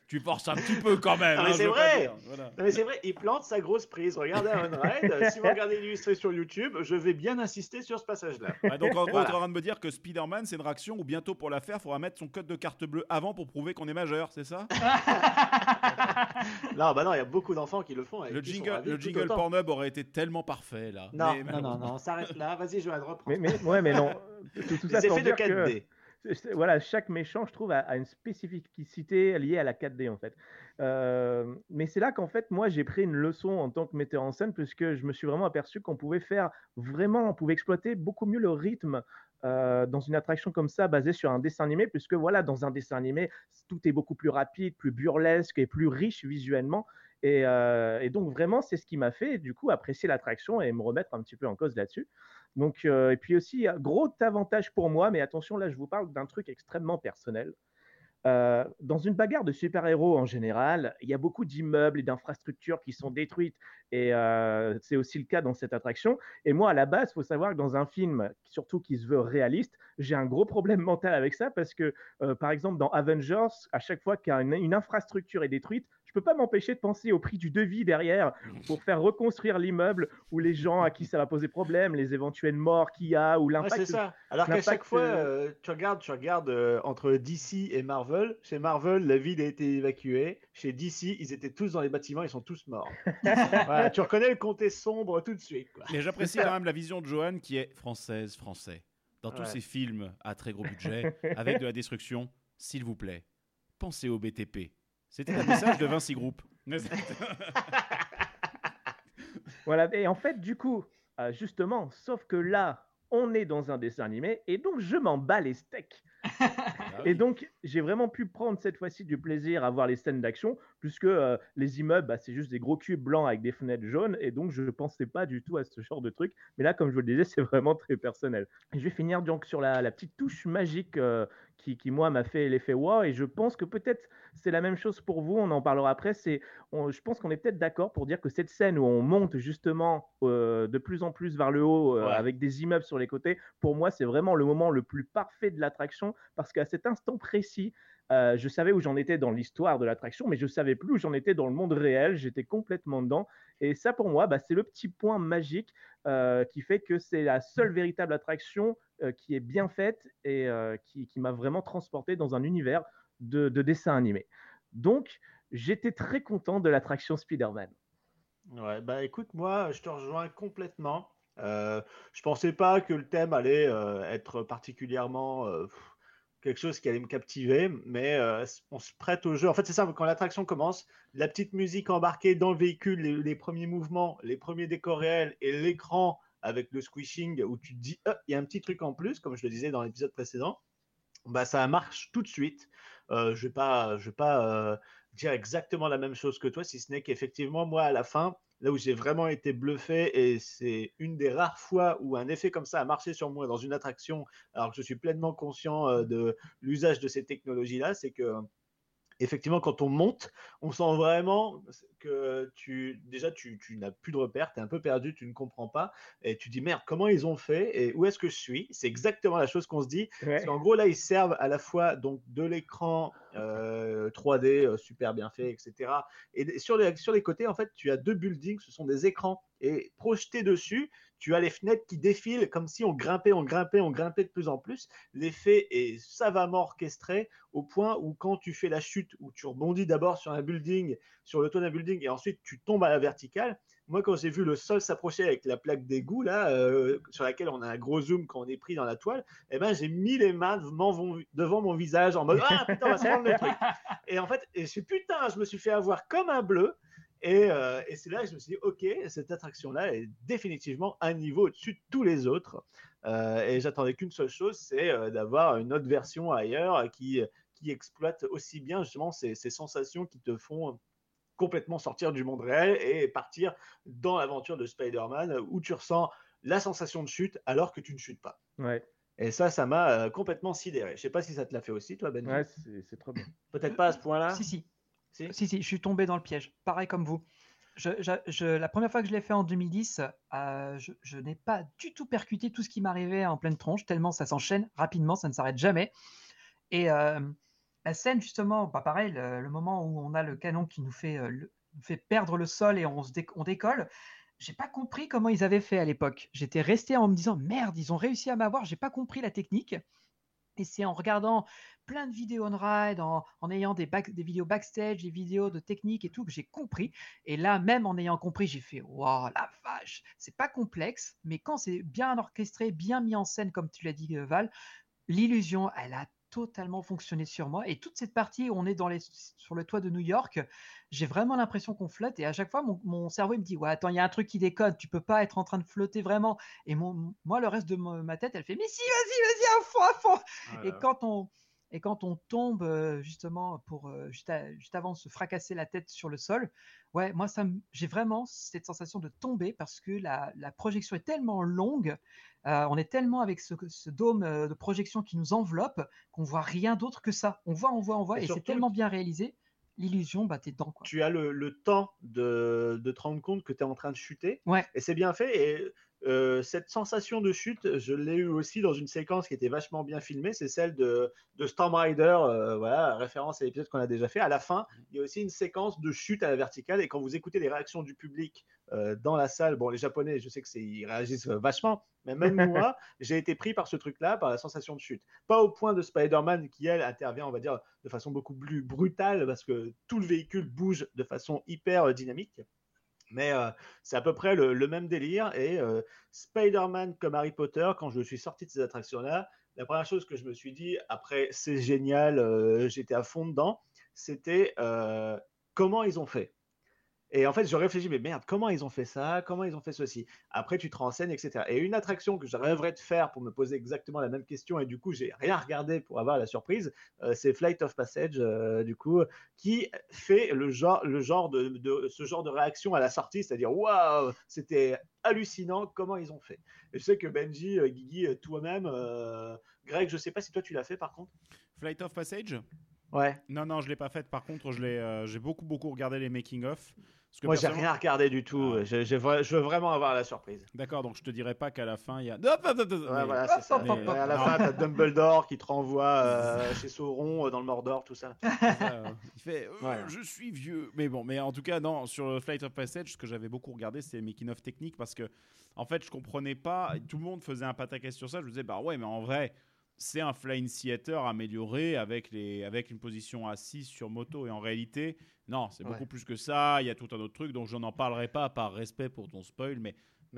tu forces un petit peu quand même. Ah, mais hein, c'est je vrai. voilà. Non, mais c'est vrai, il plante sa grosse prise. Regardez un ride. si vous regardez l'illustré sur YouTube, je vais bien insister sur ce passage-là. Ah, donc en gros, Voilà. tu es en train de me dire que Spider-Man, c'est une réaction où bientôt pour la faire, il faudra mettre son code de carte bleue avant pour prouver qu'on est majeur, c'est ça? Non, bah non, il y a beaucoup d'enfants qui le font. et Le jingle, le jingle. Pornhub aurait été tellement parfait là. Non, Mais non, non, non, on s'arrête là. Vas-y, Joël, reprends. Mais, mais, ouais, mais non. Tout, tout ça Les effets de dire que- 4D. c'est- c'est- voilà, chaque méchant, je trouve, a, une spécificité liée à la 4D, en fait. Euh, mais c'est là qu'en fait, moi, j'ai pris une leçon en tant que metteur en scène, puisque je me suis vraiment aperçu qu'on pouvait faire vraiment, on pouvait exploiter beaucoup mieux le rythme euh, dans une attraction comme ça basée sur un dessin animé, puisque voilà, dans un dessin animé, tout est beaucoup plus rapide, plus burlesque et plus riche visuellement. Et, euh, et donc vraiment, c'est ce qui m'a fait du coup apprécier l'attraction et me remettre un petit peu en cause là-dessus. Donc euh, et puis aussi gros avantage pour moi, mais attention là, je vous parle d'un truc extrêmement personnel. Euh, dans une bagarre de super-héros en général, il y a beaucoup d'immeubles et d'infrastructures qui sont détruites, et euh, c'est aussi le cas dans cette attraction. Et moi, à la base, il faut savoir que dans un film, surtout qui se veut réaliste, j'ai un gros problème mental avec ça, parce que, par exemple, dans Avengers, à chaque fois qu'une infrastructure est détruite, je peux pas m'empêcher de penser au prix du devis derrière pour faire reconstruire l'immeuble ou les gens à qui ça va poser problème, les éventuelles morts qu'il y a ou l'impact. c'est ça. Alors qu'à chaque fois, euh, tu regardes, tu regardes euh, entre DC et Marvel. Chez Marvel, la ville a été évacuée. Chez DC, ils étaient tous dans les bâtiments, ils sont tous morts. tu reconnais le comté sombre tout de suite. Mais j'apprécie quand même la vision de Johan qui est française, français. Dans tous ces films à très gros budget, avec de la destruction, s'il vous plaît, pensez au BTP. C'était un message de Vinci Group. voilà, et en fait, du coup, euh, justement, sauf que là, on est dans un dessin animé, et donc je m'en bats les steaks. Ah et donc, j'ai vraiment pu prendre cette fois-ci du plaisir à voir les scènes d'action, puisque euh, les immeubles, bah, c'est juste des gros cubes blancs avec des fenêtres jaunes, et donc je ne pensais pas du tout à ce genre de truc. Mais là, comme je vous le disais, c'est vraiment très personnel. Et je vais finir donc sur la, petite touche magique euh, qui, qui, moi, m'a fait l'effet wow, et je pense que peut-être c'est la même chose pour vous, on en parlera après. C'est, je pense qu'on est peut-être d'accord pour dire que cette scène où on monte justement euh, de plus en plus vers le haut euh, avec des immeubles sur les côtés, pour moi, c'est vraiment le moment le plus parfait de l'attraction parce qu'à cet instant précis, euh, je savais où j'en étais dans l'histoire de l'attraction, mais je savais plus où j'en étais dans le monde réel. J'étais complètement dedans. Et ça, pour moi, bah, c'est le petit point magique qui fait que c'est la seule véritable attraction qui est bien faite et qui, m'a vraiment transporté dans un univers de, dessin animé. Donc, j'étais très content de l'attraction Spider-Man. Ouais, bah écoute, moi, je te rejoins complètement. Euh, je pensais pas que le thème allait euh, être particulièrement euh, quelque chose qui allait me captiver, mais euh, on se prête au jeu. En fait, c'est ça, quand l'attraction commence, la petite musique embarquée dans le véhicule, les, premiers mouvements, les premiers décors réels et l'écran avec le squishing où tu te dis, ah, il y a un petit truc en plus, comme je le disais dans l'épisode précédent, bah ça marche tout de suite. Euh, je ne vais pas, je pas euh, dire exactement la même chose que toi, si ce n'est qu'effectivement, moi, à la fin, là où j'ai vraiment été bluffé, et c'est une des rares fois où un effet comme ça a marché sur moi dans une attraction, alors que je suis pleinement conscient euh, de l'usage de ces technologies-là, c'est que effectivement, quand on monte, on sent vraiment que tu déjà tu, n'as plus de repères, tu es un peu perdu, tu ne comprends pas, et tu dis merde, comment ils ont fait et où est-ce que je suis? C'est exactement la chose qu'on se dit. En gros, là, ils servent à la fois donc de l'écran 3D euh, euh, super bien fait, etc. Et sur les, sur les côtés, en fait, tu as deux buildings, ce sont des écrans, et projetés dessus, tu as les fenêtres qui défilent comme si on grimpait, on grimpait, on grimpait de plus en plus. L'effet est savamment orchestré au point où quand tu fais la chute, où tu rebondis d'abord sur un building, sur le toit d'un building, et ensuite tu tombes à la verticale. Moi, quand j'ai vu le sol s'approcher avec la plaque d'égout là, euh, sur laquelle on a un gros zoom quand on est pris dans la toile, eh ben j'ai mis les mains devant mon visage en mode ah putain on va se prendre le truc. Et en fait, et je putain, je me suis fait avoir comme un bleu. Euh, et, c'est là que je me suis dit, ok, cette attraction-là est définitivement un niveau au-dessus de tous les autres. Euh, et j'attendais qu'une seule chose, c'est euh, d'avoir une autre version ailleurs qui, qui exploite aussi bien justement ces, sensations qui te font complètement sortir du monde réel et partir dans l'aventure de Spider-Man où tu ressens la sensation de chute alors que tu ne chutes pas. Ouais. Et ça, ça m'a complètement sidéré. Je sais pas si ça te l'a fait aussi, toi, Ben. Ouais, c'est trop bien. Peut-être pas à ce point-là. Si, si. Si, si, je suis tombé dans le piège. Pareil comme vous. Je, la première fois que je l'ai fait en 2010, euh, je, n'ai pas du tout percuté tout ce qui m'arrivait en pleine tronche, tellement ça s'enchaîne rapidement, ça ne s'arrête jamais. Et euh, la scène, justement, bah, pareil, le, moment où on a le canon qui nous fait, euh, perdre le sol et on, se on décolle, j'ai pas compris comment ils avaient fait à l'époque. J'étais resté en me disant merde, ils ont réussi à m'avoir, j'ai pas compris la technique. Et c'est en regardant plein de vidéos on ride, en, ayant des, des, vidéos backstage, des vidéos de technique et tout, que j'ai compris. Et là, même en ayant compris, j'ai fait Waouh, la vache C'est pas complexe, mais quand c'est bien orchestré, bien mis en scène, comme tu l'as dit, euh, Val, l'illusion, elle a totalement fonctionné sur moi. Et toute cette partie où on est dans les, sur le toit de New York, j'ai vraiment l'impression qu'on flotte. Et à chaque fois, mon, mon cerveau il me dit Ouais, attends, il y a un truc qui déconne, tu peux pas être en train de flotter vraiment. Et mon, moi, le reste de ma tête, elle fait Mais si, vas-y, vas-y, à fond, à fond. Et Voilà. quand on. Et quand on tombe euh, justement pour euh, juste, à- juste avant de se fracasser la tête sur le sol, ouais, moi ça, j'ai vraiment cette sensation de tomber parce que la, la projection est tellement longue, euh, on est tellement avec ce, ce dôme de projection qui nous enveloppe qu'on voit rien d'autre que ça. On voit, on voit, on voit, Et et, c'est tellement bien réalisé, l'illusion, bah t'es dedans quoi. tu as le, le temps de, de te rendre compte que tu es en train de chuter. Ouais. Et c'est bien fait. Et euh, cette sensation de chute, je l'ai eu aussi dans une séquence qui était vachement bien filmée. C'est celle de, de Storm Rider, euh, voilà, référence à l'épisode qu'on a déjà fait. À la fin, il y a aussi une séquence de chute à la verticale. Et quand vous écoutez les réactions du public euh, dans la salle, bon, les Japonais, je sais que c'est, ils réagissent vachement, mais même moi, j'ai été pris par ce truc-là, par la sensation de chute. Pas au point de Spider-Man qui, elle, intervient, on va dire, de façon beaucoup plus brutale parce que tout le véhicule bouge de façon hyper dynamique. Mais euh, c'est à peu près le, même délire. Et euh, Spider-Man comme Harry Potter, quand je suis sorti de ces attractions-là, la première chose que je me suis dit, après c'est génial, euh, j'étais à fond dedans, c'était comment ils ont fait. Et en fait, je réfléchis, mais merde, comment ils ont fait ça Comment ils ont fait ceci? Après, tu te renseignes, etc. Et une attraction que je rêverais de faire pour me poser exactement la même question, et du coup, j'ai rien regardé pour avoir la surprise, euh, c'est Flight of Passage, euh, du coup, qui fait le genre, le genre de, de- ce genre de réaction à la sortie, c'est-à-dire waouh, c'était hallucinant comment ils ont fait? Et je sais que Benji, euh, Guigui, euh, toi-même, Greg, je sais pas si toi tu l'as fait par contre. Flight of Passage? Ouais. Non, non, je l'ai pas faite. Par contre, je l'ai, j'ai beaucoup, beaucoup regardé les making-of. Parce que Moi, j'ai rien regardé du tout. Ah. Je veux vraiment avoir la surprise. D'accord, donc je te dirais pas qu'à la fin, il y a. Hop, hop, hop, Ouais, mais- voilà, c'est ça. mais- Ouais, à la non. fin, t'as Dumbledore qui te renvoie euh, chez Sauron euh, dans le Mordor, tout ça. Euh, il fait euh, Ouais. je suis vieux mais bon mais en tout cas non sur Flight of Passage ce que j'avais beaucoup regardé les making of techniques parce que en fait je comprenais pas tout le monde faisait un pataquès sur ça je me disais bah ouais mais en vrai c'est un flying theater amélioré avec les avec une position assise sur moto et en réalité non c'est Ouais. beaucoup plus que ça il y a tout un autre truc donc je n'en parlerai pas par respect pour ton spoil mais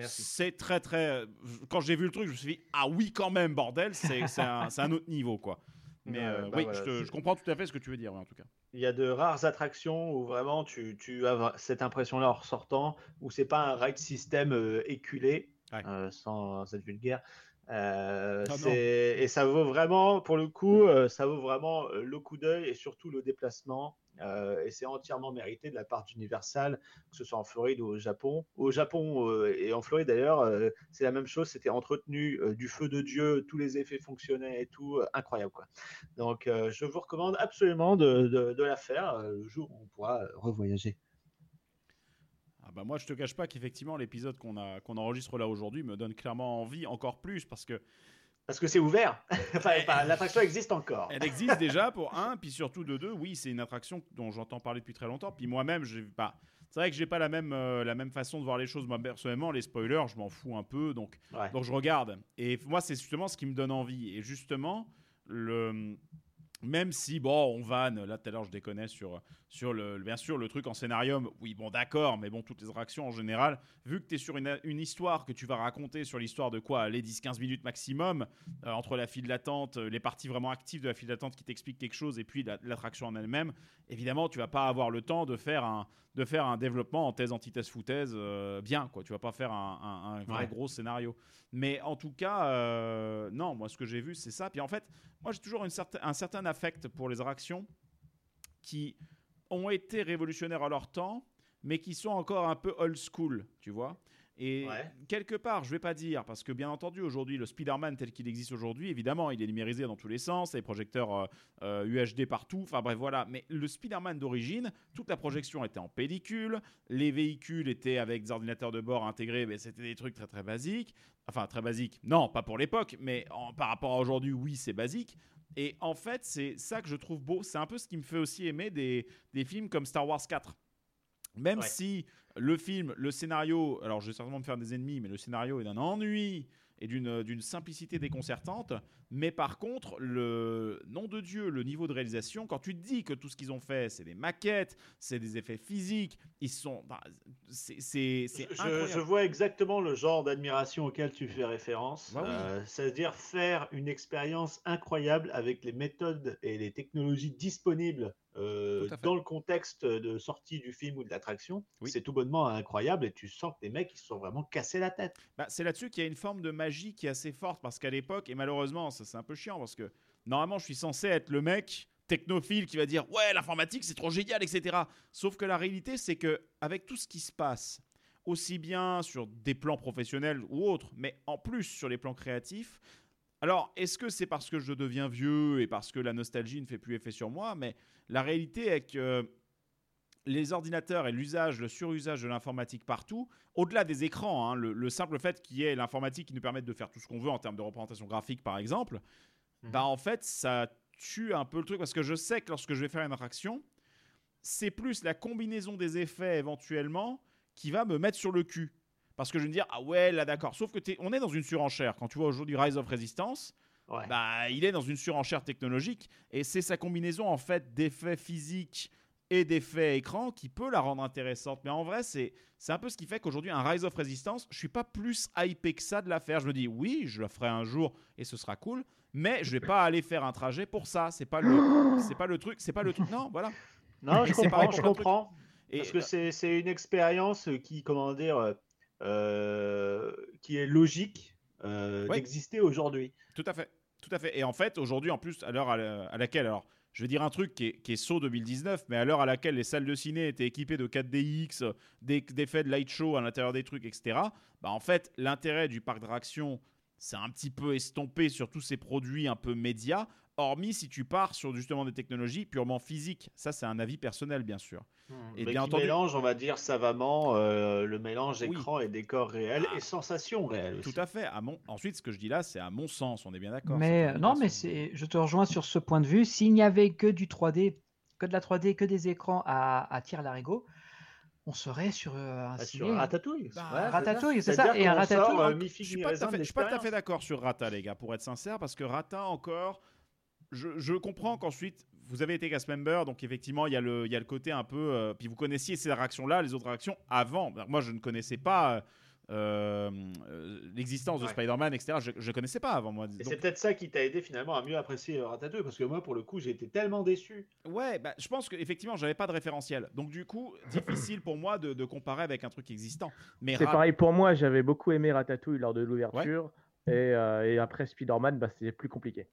c'est très très quand j'ai vu le truc je me suis dit ah oui quand même bordel c'est un, un autre niveau quoi mais Ouais, euh, bah oui voilà, je, te- c'est- je comprends tout à fait ce que tu veux dire en tout cas Il y a de rares attractions où vraiment tu, tu as cette impression-là en ressortant, où c'est pas un ride system euh, éculé, Ouais. euh, sans être vulgaire. Euh, Ah et ça vaut vraiment, pour le coup, euh, ça vaut vraiment euh, le coup d'œil et surtout le déplacement. euh, et c'est entièrement mérité de la part d'Universal, que ce soit en Floride ou au Japon. Au Japon et en Floride d'ailleurs, c'est la même chose. C'était entretenu du feu de Dieu, tous les effets fonctionnaient et tout, incroyable quoi. Donc, je vous recommande absolument de, de- de la faire le jour où on pourra revoyager. Ah bah moi, je te cache pas qu'effectivement, l'épisode qu'on a qu'on enregistre là aujourd'hui me donne clairement envie encore plus parce que Parce que c'est ouvert. Enfin, enfin, L'attraction existe encore. elle existe déjà pour un, puis surtout de deux. Oui, c'est une attraction dont j'entends parler depuis très longtemps. Puis moi-même, j'ai pas. C'est vrai que j'ai pas la même euh, la même façon de voir les choses. Moi personnellement, les spoilers, je m'en fous un peu. Donc Ouais. donc je regarde. Et moi, c'est justement ce qui me donne envie. Et justement, le même si bon, on vanne. Là, tout à l'heure, je déconnais sur sur le bien sûr le truc en scénarium. Oui, bon, d'accord, mais bon, toutes les attractions en général, vu que tu es sur une, une histoire que tu vas raconter sur l'histoire de quoi les 10-15 minutes maximum euh, entre la file d'attente, euh, les parties vraiment actives de la file d'attente qui t'expliquent quelque chose et puis la- l'attraction en elle-même, évidemment, tu vas pas avoir le temps de faire un de faire un développement en thèse, antithèse, foutaise euh, bien quoi. Tu vas pas faire un, un- un vrai Ouais. gros scénario. Mais en tout cas, euh, non, moi ce que j'ai vu c'est ça. Puis en fait, moi j'ai toujours un certain affect pour les attractions qui ont été révolutionnaires à leur temps, mais qui sont encore un peu old school, tu vois. Et Ouais. quelque part, je vais pas dire, parce que bien entendu, aujourd'hui, le Spider-Man tel qu'il existe aujourd'hui, évidemment, il est numérisé dans tous les sens, les projecteurs euh, euh, UHD partout, enfin bref, voilà. Mais le Spider-Man d'origine, toute la projection était en pellicule, les véhicules étaient avec des ordinateurs de bord intégrés, mais c'était des trucs très très basiques. Enfin, très basiques, non, pas pour l'époque, mais en- par rapport à aujourd'hui, oui, c'est basique. Et en fait, c'est ça que je trouve beau. C'est un peu ce qui me fait aussi aimer des, des films comme Star Wars 4. Même Ouais. si le film, le scénario, alors je vais certainement me faire des ennemis, mais le scénario est d'un ennui et d'une d'une simplicité déconcertante, Mais par contre, le nom de Dieu, le niveau de réalisation, quand tu te dis que tout ce qu'ils ont fait, c'est des maquettes, c'est des effets physiques, ils sont. bah, c'est Je, vois exactement le genre d'admiration auquel tu fais référence. Bah oui. Euh, C'est-à-dire faire une expérience incroyable avec les méthodes et les technologies disponibles euh, dans le contexte de sortie du film ou de l'attraction. Oui. C'est tout bonnement incroyable et tu sens que les mecs ils se sont vraiment cassés la tête. Bah, c'est là-dessus qu'il y a une forme de magie qui est assez forte parce qu'à l'époque, et malheureusement, ça c'est un peu chiant parce que normalement je suis censé être le mec technophile qui va dire ouais l'informatique c'est trop génial etc. Sauf que la réalité c'est que avec tout ce qui se passe, aussi bien sur des plans professionnels ou autres, mais en plus sur les plans créatifs. Alors, est-ce que c'est parce que je deviens vieux et parce que la nostalgie ne fait plus effet sur moi? Mais la réalité est que les ordinateurs et l'usage, le surusage de l'informatique partout, au-delà des écrans, hein, le, le simple fait qu'il y ait l'informatique qui nous permette de faire tout ce qu'on veut en termes de représentation graphique, par exemple, bah en fait, ça tue un peu le truc parce que je sais que lorsque je vais faire une attraction, c'est plus la combinaison des effets éventuellement qui va me mettre sur le cul. Parce que je vais me dire, ah ouais, là d'accord. Sauf que t'es- on est dans une surenchère. Quand tu vois aujourd'hui Rise of Resistance, Ouais. bah, il est dans une surenchère technologique et c'est sa combinaison en fait d'effets physiques et d'effets écran qui peut la rendre intéressante. Mais en vrai, c'est c'est un peu ce qui fait qu'aujourd'hui, un Rise of Resistance, je suis pas plus hypé que ça de la faire. Je me dis, oui, je la ferai un jour et ce sera cool, mais je vais pas aller faire un trajet pour ça. C'est pas le, c'est pas le truc, c'est pas le truc. Non, voilà. Non, je comprends, je comprends. Et Parce que c'est c'est une expérience qui, comment dire, euh, euh, qui est logique euh, Ouais. d'exister aujourd'hui. Tout à fait. Tout à fait. Et en fait, aujourd'hui, en plus, à l'heure à laquelle, alors, je vais dire un truc qui est, saut 2019, mais à l'heure à laquelle les salles de ciné étaient équipées de 4DX, euh, des- d'effets de light show à l'intérieur des trucs, etc., bah, en fait, l'intérêt du parc d'attractions, c'est un petit peu estompé sur tous ces produits un peu médias, hormis si tu pars sur justement des technologies purement physiques. Ça, c'est un avis personnel, bien sûr. Et Mais bien qui entendu- mélange, on va dire savamment, euh, le mélange Oui. écran et décor réel Ah. et sensations réelles. aussi. Tout à fait. À mon... Ensuite, ce que je dis là, c'est à mon sens, on est bien d'accord. Mais euh, non, mais c'est, je te rejoins sur ce point de vue. S'il n'y avait que du 3D, que de la 3D, que des écrans à, à tir larigot, on serait sur euh, un Ah, ciné. sur Ratatouille. Bah, Ouais, Ratatouille, c'est ça. Et un qu'on sort, ratatouille. euh, mi Je suis pas, tout à fait, d'accord sur Rata, les gars, pour être sincère, parce que Rata encore, je, je comprends qu'ensuite vous avez été cast member, donc effectivement il y a le, il y a le côté un peu, euh, puis vous connaissiez ces réactions-là, les autres réactions avant. Moi je ne connaissais pas euh, euh, l'existence de. Spider-Man, etc. Je, je connaissais pas avant moi. Et c'est peut-être ça qui t'a aidé finalement à mieux apprécier Ratatouille, parce que moi, pour le coup, j'ai été tellement déçu. ouais, bah, je pense qu'effectivement j'avais pas de référentiel, donc du coup difficile pour moi de, de comparer avec un truc existant. Mais C'est Ra- pareil pour moi, j'avais beaucoup aimé Ratatouille lors de l'ouverture. Et, euh, et après Spider-Man, bah, c'est plus compliqué.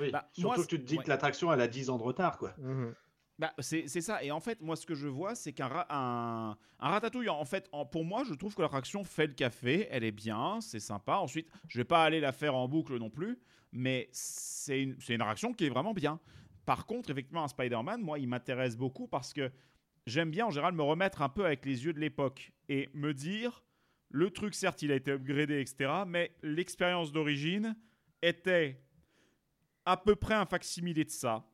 Oui. Bah, Surtout moi, que tu te dis ouais. que l'attraction, elle a 10 ans de retard, quoi. Mhm. Bah, c'est c'est ça. Et en fait, moi, ce que je vois, c'est qu'un ra- un, un ratatouille, en fait, en- pour moi, je trouve que l'attraction fait le café. Elle est bien, c'est sympa. Ensuite, je vais pas aller la faire en boucle non plus, mais c'est une, c'est une attraction qui est vraiment bien. Par contre, effectivement, un Spider-Man, moi, il m'intéresse beaucoup parce que j'aime bien, en général, me remettre un peu avec les yeux de l'époque et me dire, le truc, certes, il a été upgradé, etc., mais l'expérience d'origine était à peu près un facsimilé de ça.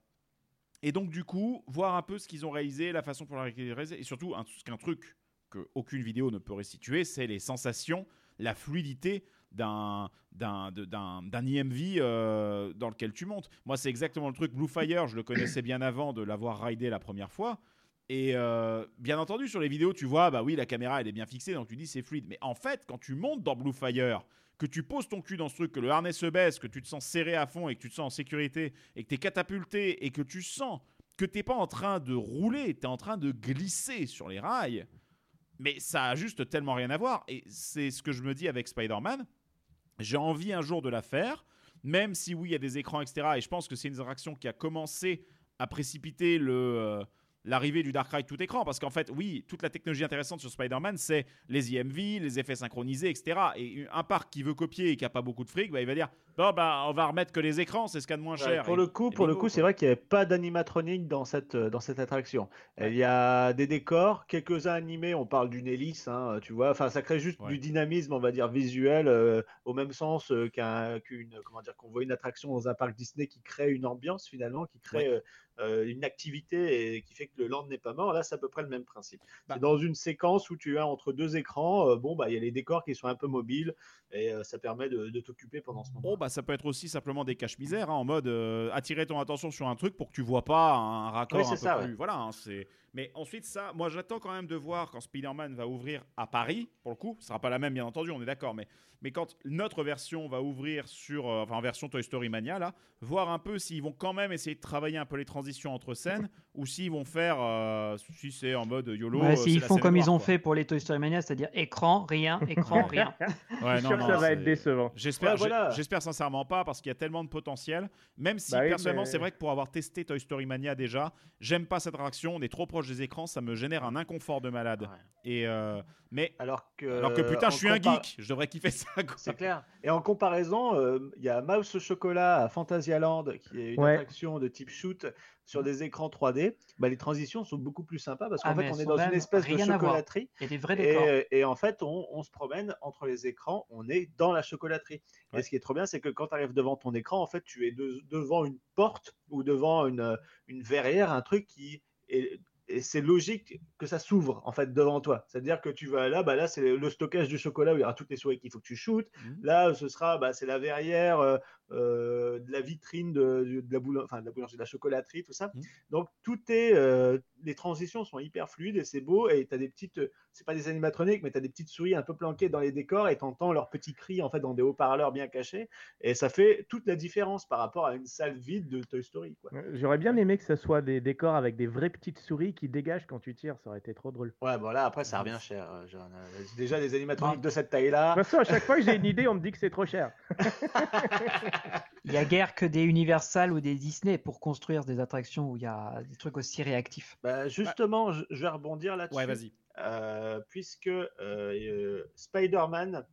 Et donc, du coup, voir un peu ce qu'ils ont réalisé, la façon pour la réaliser, et surtout, un, truc qu'aucune vidéo ne peut restituer, c'est les sensations, la fluidité d'un, d'un, IMV euh, dans lequel tu montes. Moi, c'est exactement le truc. Blue Fire, je le connaissais bien avant de l'avoir raidé la première fois. Et euh, bien entendu, sur les vidéos, tu vois, bah oui, la caméra, elle est bien fixée, donc tu dis c'est fluide. Mais en fait, quand tu montes dans Blue Fire, que tu poses ton cul dans ce truc, que le harnais se baisse, que tu te sens serré à fond et que tu te sens en sécurité et que tu es catapulté et que tu sens que t'es pas en train de rouler, tu es en train de glisser sur les rails. Mais ça a juste tellement rien à voir. Et c'est ce que je me dis avec Spider-Man. J'ai envie un jour de la faire, même si oui, il y a des écrans, etc. Et je pense que c'est une attraction qui a commencé à précipiter le, euh, l'arrivée du Dark Ride tout écran. Parce qu'en fait, oui, toute la technologie intéressante sur Spider-Man, c'est les IMV, les effets synchronisés, etc. Et un parc qui veut copier et qui a pas beaucoup de fric, bah, il va dire Bon, bah, on va remettre que les écrans, c'est ce qu'il y a de moins Ouais, cher. pour le coup, et pour le coup, c'est vrai qu'il n'y avait pas d'animatronique dans cette, euh, dans cette attraction. Il y a des décors, quelques-uns animés, on parle d'une hélice, hein, tu vois. Enfin, ça crée juste Ouais. du dynamisme, on va dire, visuel, euh, au même sens euh, qu'un, qu'une, comment dire, qu'on voit une attraction dans un parc Disney qui crée une ambiance finalement, qui crée euh, une activité et qui fait que le land n'est pas mort. Là, c'est à peu près le même principe. Bah. C'est dans une séquence où tu as entre deux écrans, bon, bah, il y a les décors qui sont un peu mobiles et ça permet de, de t'occuper pendant ce moment. Oh, bah, bah, ça peut être aussi simplement des caches-misères, hein, en mode euh, attirer ton attention sur un truc pour que tu vois pas un raccord Oui, un peu ça, plus. ouais. Voilà, hein, c'est. Mais ensuite, ça, moi j'attends quand même de voir quand Spider-Man va ouvrir à Paris, pour le coup, ce sera pas la même bien entendu, on est d'accord, mais, mais quand notre version va ouvrir sur, euh, enfin en version Toy Story Mania, là, voir un peu s'ils vont quand même essayer de travailler un peu les transitions entre scènes, ou s'ils vont faire, euh, si c'est en mode YOLO. Ouais, euh, S'ils font comme ils ont quoi. fait pour les Toy Story Mania, c'est-à-dire écran, rien, écran, rien. Ouais, Je suis non, que ça va être décevant. J'espère, Ouais, voilà. sincèrement pas parce qu'il y a tellement de potentiel. Même si Bah oui, personnellement, mais- c'est vrai que pour avoir testé Toy Story Mania déjà, j'aime pas cette attraction. On est trop proche des écrans, ça me génère un inconfort de malade. Ouais. Et euh, mais Alors que, alors que putain, je suis un geek, je devrais kiffer ça. C'est clair. Et en comparaison, euh, il y a Mouse au chocolat à Fantasyland, qui est une Ouais. attraction de type shoot sur des écrans 3D. Bah, les transitions sont beaucoup plus sympas parce qu'en Ah, fait, on est dans une espèce de chocolaterie. Il y a des vrais décors. Et, et en fait, on, on se promène entre les écrans, on est dans la chocolaterie. Ouais. Et ce qui est trop bien, c'est que quand tu arrives devant ton écran, en fait, tu es de- devant une porte ou devant une, une verrière, un truc qui est. Et c'est logique que ça s'ouvre en fait devant toi. C'est-à-dire que tu vas là, bah là c'est le stockage du chocolat où il y aura toutes les souris qu'il faut que tu shootes. Mhm. Là, ce sera, bah, c'est la verrière euh, euh, de la vitrine de, de la boule, enfin de la boulangerie, de la chocolaterie, tout ça. Mhm. Donc tout est, euh, les transitions sont hyper fluides et c'est beau. Et tu as des petites, c'est pas des animatroniques, mais tu as des petites souris un peu planquées dans les décors et t'entends leurs petits cris en fait dans des haut-parleurs bien cachés. Et ça fait toute la différence par rapport à une salle vide de Toy Story. J'aurais bien aimé que ce soit des décors avec des vraies petites souris qui dégagent quand tu tires, ça aurait été trop drôle. Ouais, bon là après ça revient cher. Euh, Déjà des animatroniques de cette taille-là. De toute façon, à chaque fois que j'ai une idée, on me dit que c'est trop cher. Il y a guère que des Universal ou des Disney pour construire des attractions où il y a des trucs aussi réactifs. Bah, justement, je, je vais rebondir là-dessus. Ouais, vas-y. Euh, puisque euh, euh, Spider-Man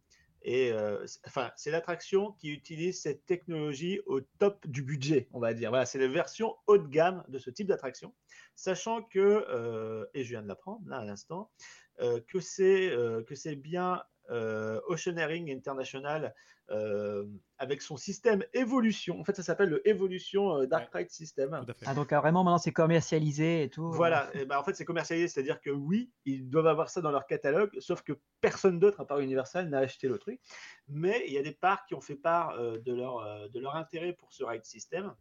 est, euh, enfin, c'est l'attraction qui utilise cette technologie au top du budget, on va dire. Voilà, c'est la version haut de gamme de ce type d'attraction, sachant que, euh, et je viens de l'apprendre là à l'instant, euh, que c'est euh, que c'est bien euh, Oceaneering International euh, avec son système Evolution. En fait, ça s'appelle le Evolution euh, Dark Ride System. Ah, donc ah, vraiment maintenant c'est commercialisé et tout. Voilà, et ben, en fait c'est commercialisé, c'est-à-dire que oui, ils doivent avoir ça dans leur catalogue, sauf que personne d'autre à part Universal n'a acheté le truc. Mais il y a des parcs qui ont fait part euh, de, leur, euh, de leur intérêt pour ce ride system.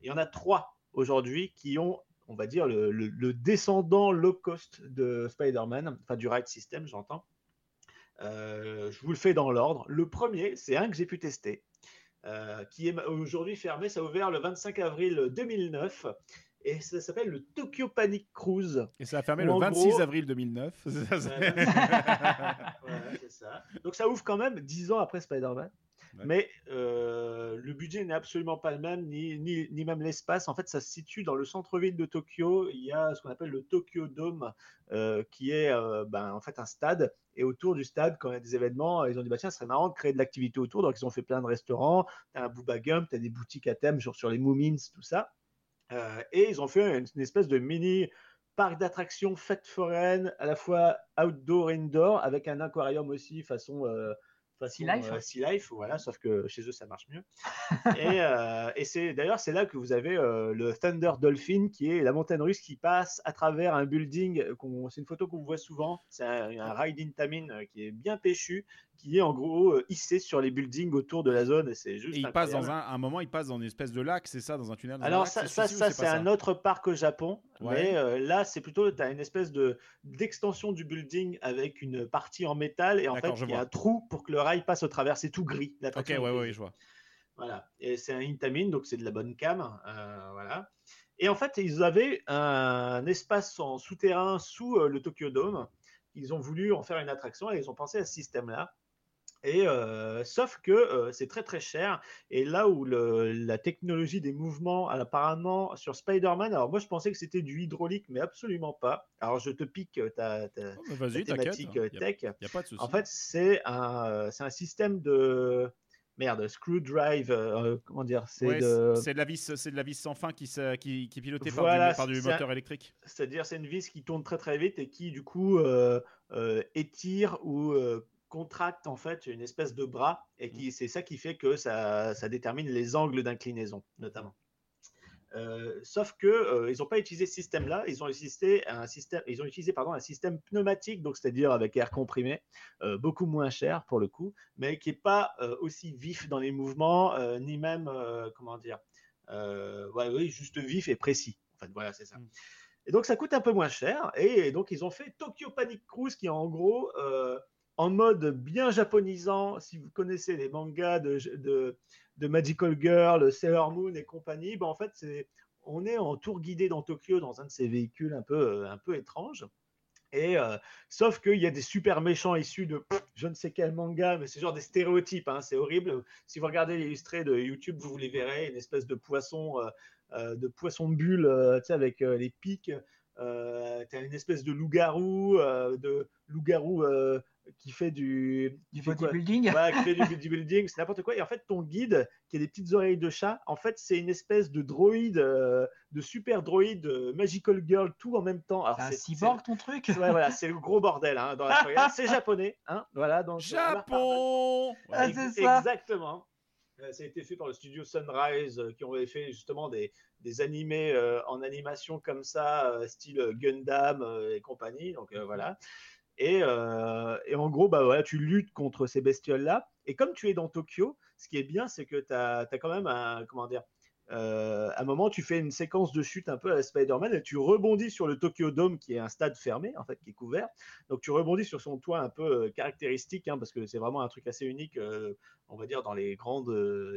Il y en a trois aujourd'hui qui ont, on va dire, le, le- le descendant low cost de Spider-Man, enfin du ride system, j'entends. Euh, je vous le fais dans l'ordre. Le premier, c'est un que j'ai pu tester, euh, qui est aujourd'hui fermé. Ça a ouvert le 25 avril 2009 et ça s'appelle le Tokyo Panic Cruise. Et ça a fermé le en 26 gros- avril 2009. Ça, c'est- Ouais, Voilà, c'est ça. Donc ça ouvre quand même 10 ans après Spider-Man. Mais euh, le budget n'est absolument pas le même, ni, ni, ni même l'espace. En fait, ça se situe dans le centre-ville de Tokyo. Il y a ce qu'on appelle le Tokyo Dome, euh, qui est euh, ben, en fait un stade. Et autour du stade, quand il y a des événements, ils ont dit bah, tiens, ce serait marrant de créer de l'activité autour. Donc ils ont fait plein de restaurants. Tu as un Booba Gump, tu as des boutiques à thème genre sur les Moomins, tout ça. Et ils ont fait une, espèce de mini parc d'attractions fête foraine, à la fois outdoor, indoor, avec un aquarium aussi façon. Façon, Sea Life. euh, Sea Life, voilà, sauf que chez eux ça marche mieux. et euh, et c'est d'ailleurs c'est là que vous avez euh, le Thunder Dolphin, qui est la montagne russe qui passe à travers un building. C'est une photo qu'on voit souvent. C'est un, un ride in Tamin euh, qui est bien péchu, qui est en gros euh, hissé sur les buildings autour de la zone. Et c'est juste. Et il passe dans un, moment, il passe dans une espèce de lac, c'est ça, dans un tunnel. dans un Alors lac, ça, c'est ça, c'est un autre parc au Japon, Ouais. mais euh, là c'est plutôt tu as une espèce de d'extension du building avec une partie en métal et en fait il y a un trou pour que le rail passe au travers, c'est tout gris. Ok, l'attraction ouais, ouais, je vois. Voilà, et c'est un Intamin, donc c'est de la bonne cam, euh, voilà. Et en fait ils avaient un espace en souterrain sous euh, le Tokyo Dome. Ils ont voulu en faire une attraction et ils ont pensé à ce système-là. Et euh, sauf que euh, c'est très très cher. Et là où le- la technologie des mouvements, apparemment sur Spider-Man, alors moi je pensais que c'était du hydraulique, mais absolument pas. Alors je te pique euh, ta, ta- Oh, ta thématique euh, n'y tech. a, pas de souci. En fait, c'est un, c'est un système de merde, screwdrive, euh, comment dire, c'est Ouais, de, c'est de la vis, c'est de la vis sans fin qui, qui, qui est pilotée par Voilà, du, par du c'est un- moteur électrique. c'est-à-dire c'est une vis qui tourne très très vite et qui du coup euh, euh, étire ou euh, contracte en fait une espèce de bras et Mmh. qui c'est ça qui fait que ça, ça détermine les angles d'inclinaison notamment. Euh, sauf que euh, ils n'ont pas utilisé ce système-là, ils ont utilisé un système, ils ont utilisé pardon un système pneumatique, donc c'est-à-dire avec air comprimé, euh, beaucoup moins cher pour le coup, mais qui est pas aussi vif dans les mouvements, ni même comment dire, ouais, oui, juste vif et précis. En fait, voilà, c'est ça. Mm. Et donc ça coûte un peu moins cher, et donc ils ont fait Tokyo Panic Cruise, qui est en gros en mode bien japonisant. Si vous connaissez les mangas de, de Magical Girl, Sailor Moon et compagnie, ben en fait, c'est, on est en tour guidé dans Tokyo dans un de ces véhicules un peu, euh, un peu étranges. Et euh, sauf qu'il y a des super méchants issus de je ne sais quel manga, mais c'est genre des stéréotypes, hein, c'est horrible. Si vous regardez l'illustré de YouTube, vous, les verrez, une espèce de poisson, euh, de poisson bulle, avec les pics. Euh, tu as une espèce de loup-garou, euh, de loup-garou euh, qui fait du, qui bodybuilding. Ouais, qui fait du bodybuilding, c'est n'importe quoi. Et en fait, ton guide, qui a des petites oreilles de chat, en fait, c'est une espèce de droïde, euh, de super droïde, euh, magical girl, tout en même temps. C'est un cyborg ton truc ouais, voilà, c'est le gros bordel hein, dans la soirée. C'est japonais, hein, voilà. Donc. Japon Ah, Ex- c'est ça. Exactement. Euh, ça a été fait par le studio Sunrise, euh, qui ont fait justement des, des animés euh, en animation comme ça, style Gundam et compagnie. Donc voilà. Et, et en gros, bah, voilà, tu luttes contre ces bestioles-là. Et comme tu es dans Tokyo, ce qui est bien, c'est que tu as, quand même un. Comment dire euh, à un moment, tu fais une séquence de chute un peu à la Spider-Man et tu rebondis sur le Tokyo Dome, qui est un stade fermé, en fait, qui est couvert. Donc, tu rebondis sur son toit un peu euh, caractéristique, hein, parce que c'est vraiment un truc assez unique, euh, on va dire, dans les grandes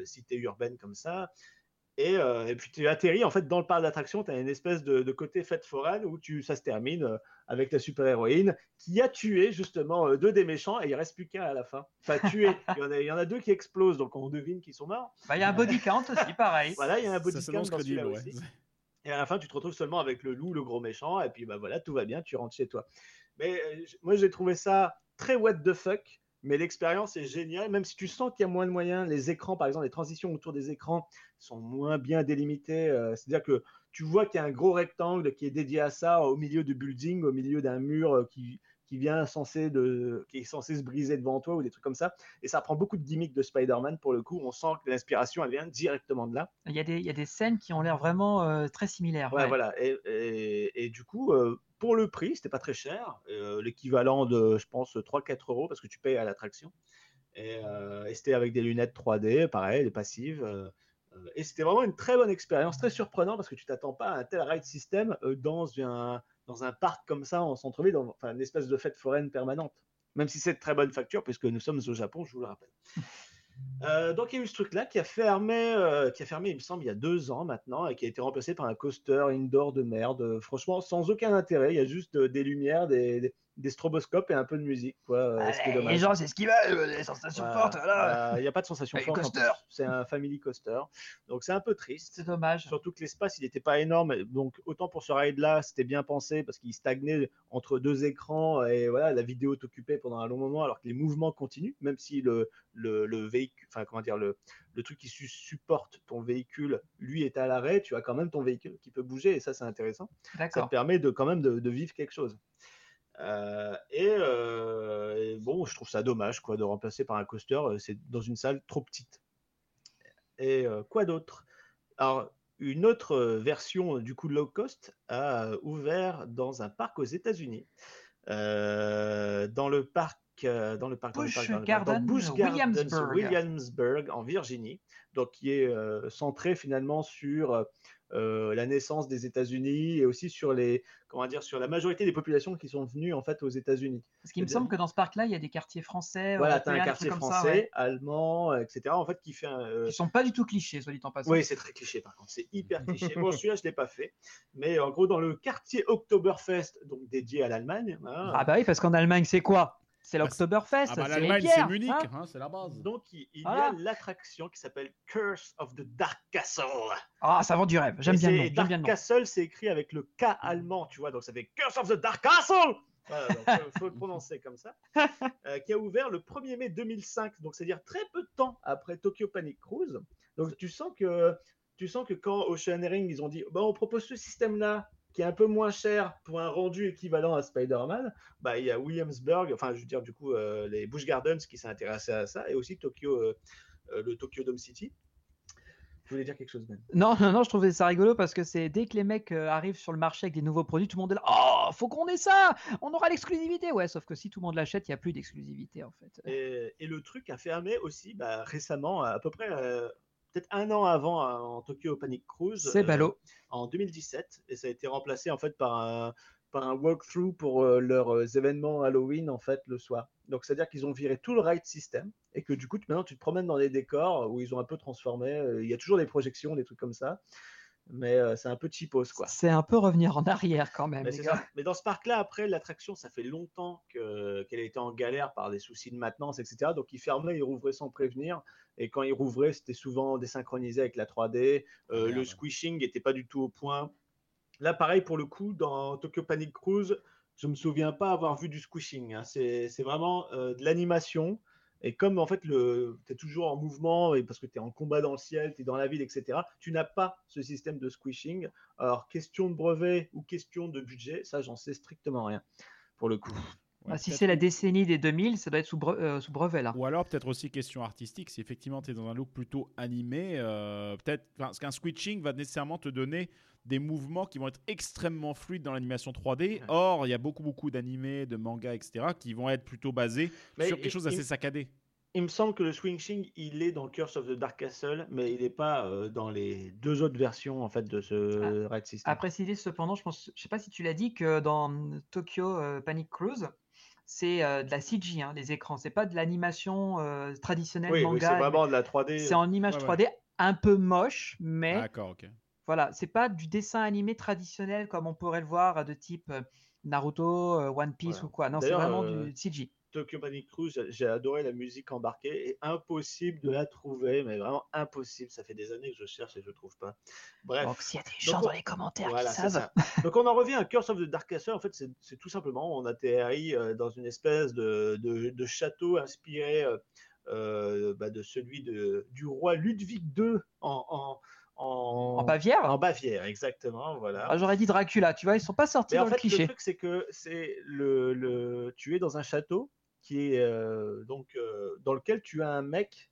cités urbaines comme ça. Et, euh, et puis tu atterris en fait dans le parc d'attractions, tu as une espèce de, de côté fête foraine où tu, ça se termine euh, avec ta super-héroïne qui a tué justement euh, deux des méchants et il reste plus qu'un à la fin. Enfin, tué. il, y en a, il y en a deux qui explosent, donc on devine qu'ils sont morts. Bah, il y a un body count aussi, pareil. Voilà, il y a un body Ça count dans celui-là crédible, ouais. aussi. Et à la fin, tu te retrouves seulement avec le loup, le gros méchant, et puis bah voilà, tout va bien, tu rentres chez toi. Mais euh, moi, j'ai trouvé ça très what the fuck, mais l'expérience est géniale, même si tu sens qu'il y a moins de moyens. Les écrans, par exemple, les transitions autour des écrans sont moins bien délimitées. euh, C'est-à-dire que tu vois qu'il y a un gros rectangle qui est dédié à ça au milieu du building, au milieu d'un mur euh, qui, qui vient censé de, qui est censé se briser devant toi ou des trucs comme ça. Et ça prend beaucoup de gimmicks de Spider-Man pour le coup. On sent que l'inspiration, elle vient directement de là. Il y, a des, il y a des scènes qui ont l'air vraiment euh, très similaires. Ouais, ouais. voilà. Et, et- et du coup, euh, pour le prix, c'était pas très cher. Euh, L'équivalent de, je pense, 3-4 euros parce que tu payes à l'attraction. Et, et c'était avec des lunettes 3D, pareil, des passives. et c'était vraiment une très bonne expérience, très surprenant parce que tu t'attends pas à un tel ride system dans un, dans un parc comme ça en centre-ville, dans- enfin une espèce de fête foraine permanente. Même si c'est de très bonne facture, puisque nous sommes au Japon, je vous le rappelle. Euh, donc il y a eu ce truc-là qui a fermé, euh, qui a fermé, il me semble, il y a deux ans maintenant, et qui a été remplacé par un coaster indoor de merde. Euh, Franchement, sans aucun intérêt. Il y a juste des lumières, des, des, des stroboscopes et un peu de musique. Quoi, euh, ce les gens, c'est ce qu'ils veulent, les sensations Voilà, fortes. Voilà, Il n'y a pas de sensation Et forte. en coaster. plus. C'est un family coaster. Donc c'est un peu triste. C'est dommage. Surtout que l'espace, il n'était pas énorme. Donc, autant pour ce ride-là, c'était bien pensé parce qu'il stagnait entre deux écrans et voilà, la vidéo t'occupait pendant un long moment alors que les mouvements continuent, même si le, le, le véhicule, enfin, comment dire, le, le truc qui su- supporte ton véhicule, lui, est à l'arrêt, tu as quand même ton véhicule qui peut bouger et ça, c'est intéressant. Ça te permet de quand même de, de vivre quelque chose. Euh, et, euh, et bon, je trouve ça dommage quoi, de remplacer par un coaster. euh, C'est dans une salle trop petite. Et euh, quoi d'autre? Alors, une autre version du coup low cost a ouvert dans un parc aux États-Unis, dans le parc. Dans le parc, dans le dans Garden, Busch Gardens, Williamsburg. Williamsburg, en Virginie, donc qui est centré finalement sur euh, la naissance des États-Unis et aussi sur les, comment dire, sur la majorité des populations qui sont venues en fait aux États-Unis. Parce qu'il me semble que dans ce parc-là, il y a des quartiers français, Voilà, tu as un quartier français, ça, ouais, allemand, etc. En fait, qui fait un. euh, qui sont pas du tout clichés, soit dit en passant. Oui, c'est très cliché par contre, c'est hyper cliché. Bon, celui-là, je ne l'ai pas fait. Mais en gros, dans le quartier Oktoberfest, donc dédié à l'Allemagne, hein, Ah bah oui, parce qu'en Allemagne, c'est quoi? C'est Bah, l'Oktoberfest, Ah bah, c'est les. Munich, hein hein, c'est la base. donc il, il Voilà. y a l'attraction qui s'appelle Curse of the Dark Castle. Ah, ça vend du rêve. J'aime bien le nom. Dark bien le nom. Castle, c'est écrit avec le K allemand, tu vois, donc ça fait Curse of the Dark Castle. Voilà, donc faut, faut le prononcer comme ça. Euh, qui a ouvert le 1er mai 2005, donc c'est-à-dire très peu de temps après Tokyo Panic Cruise. Donc tu sens que tu sens que quand ils ont dit bah, on propose ce système-là qui est un peu moins cher pour un rendu équivalent à Spider-Man, bah, il y a Williamsburg, enfin je veux dire du coup euh, les Busch Gardens qui s'est intéressé à ça et aussi Tokyo, euh, euh, le Tokyo Dome City. Tu voulais dire quelque chose, Ben? Non, non, non, je trouvais ça rigolo parce que c'est dès que les mecs arrivent sur le marché avec des nouveaux produits, tout le monde est là. Oh, faut qu'on ait ça On aura l'exclusivité Ouais, sauf que si tout le monde l'achète, il n'y a plus d'exclusivité en fait. Et, et le truc a fermé aussi bah, récemment, à peu près euh, peut-être un an avant euh, en Tokyo Panic Cruise. C'est euh, ballot. en 2017 et ça a été remplacé en fait par un, par un walkthrough pour euh, leurs euh, événements Halloween en fait le soir. Donc c'est à dire qu'ils ont viré tout le ride system et que du coup maintenant tu te promènes dans les décors où ils ont un peu transformé. euh, Il y a toujours des projections, des trucs comme ça, mais euh, c'est un peu cheapos quoi. C'est un peu revenir en arrière quand même. Mais, les c'est gars. ça. Mais dans ce parc-là, après, l'attraction, ça fait longtemps que- qu'elle était en galère par des soucis de maintenance, etc. Donc, ils fermaient, ils rouvraient sans prévenir. Et quand ils rouvraient, c'était souvent désynchronisé avec la 3D. Euh, le merde. squishing n'était pas du tout au point. Là, pareil, pour le coup, dans Tokyo Panic Cruise, je me souviens pas avoir vu du squishing. hein. C'est c'est vraiment euh, de l'animation. Et comme en fait, tu es toujours en mouvement, et parce que tu es en combat dans le ciel, tu es dans la ville, etc., tu n'as pas ce système de squishing. Alors, question de brevet ou question de budget, ça, j'en sais strictement rien, pour le coup. Ouais, Ah, si c'est la décennie des 2000, ça doit être sous, bre- euh, sous brevet là. Ou alors peut-être aussi question artistique, si effectivement tu es dans un look plutôt animé, euh, peut-être parce qu'un switching va nécessairement te donner des mouvements qui vont être extrêmement fluides dans l'animation 3D. Or, il y a beaucoup beaucoup d'animés, de mangas, etc. qui vont être plutôt basés Mais sur quelque chose d'assez saccadé. Il me semble que le switching, il est dans Curse of the Dark Castle, mais il n'est pas euh, dans les deux autres versions en fait de ce ride system. À préciser cependant, je pense, je sais pas si tu l'as dit que dans Tokyo euh, Panic Cruise, c'est euh, de la CG, hein, les écrans. C'est pas de l'animation euh, traditionnelle oui, c'est vraiment de la 3D. C'est en image Ouais, ouais. 3D un peu moche, mais D'accord, ok. voilà, c'est pas du dessin animé traditionnel comme on pourrait le voir de type euh, Naruto, One Piece Voilà. ou quoi. Non, c'est vraiment du CG. Tokyo Panic Cruise, j'ai- adoré la musique embarquée et impossible de la trouver, mais vraiment impossible. Ça fait des années que je cherche et je ne trouve pas. Bref. Donc s'il y a des gens on- dans les commentaires Voilà, qui savent. Donc on en revient à Curse of the Dark Castle. En fait, c'est tout simplement, on atterrit euh, dans une espèce de, de- de château inspiré euh, euh, bah, de celui de, du roi Ludwig II en, en, en, En Bavière en Bavière, exactement. Voilà. Ah, J'aurais dit Dracula, tu vois, ils sont pas sortis Mais en dans fait, le cliché. le truc, c'est que c'est le, le, tu es dans un château qui est euh, donc euh, dans lequel tu as un mec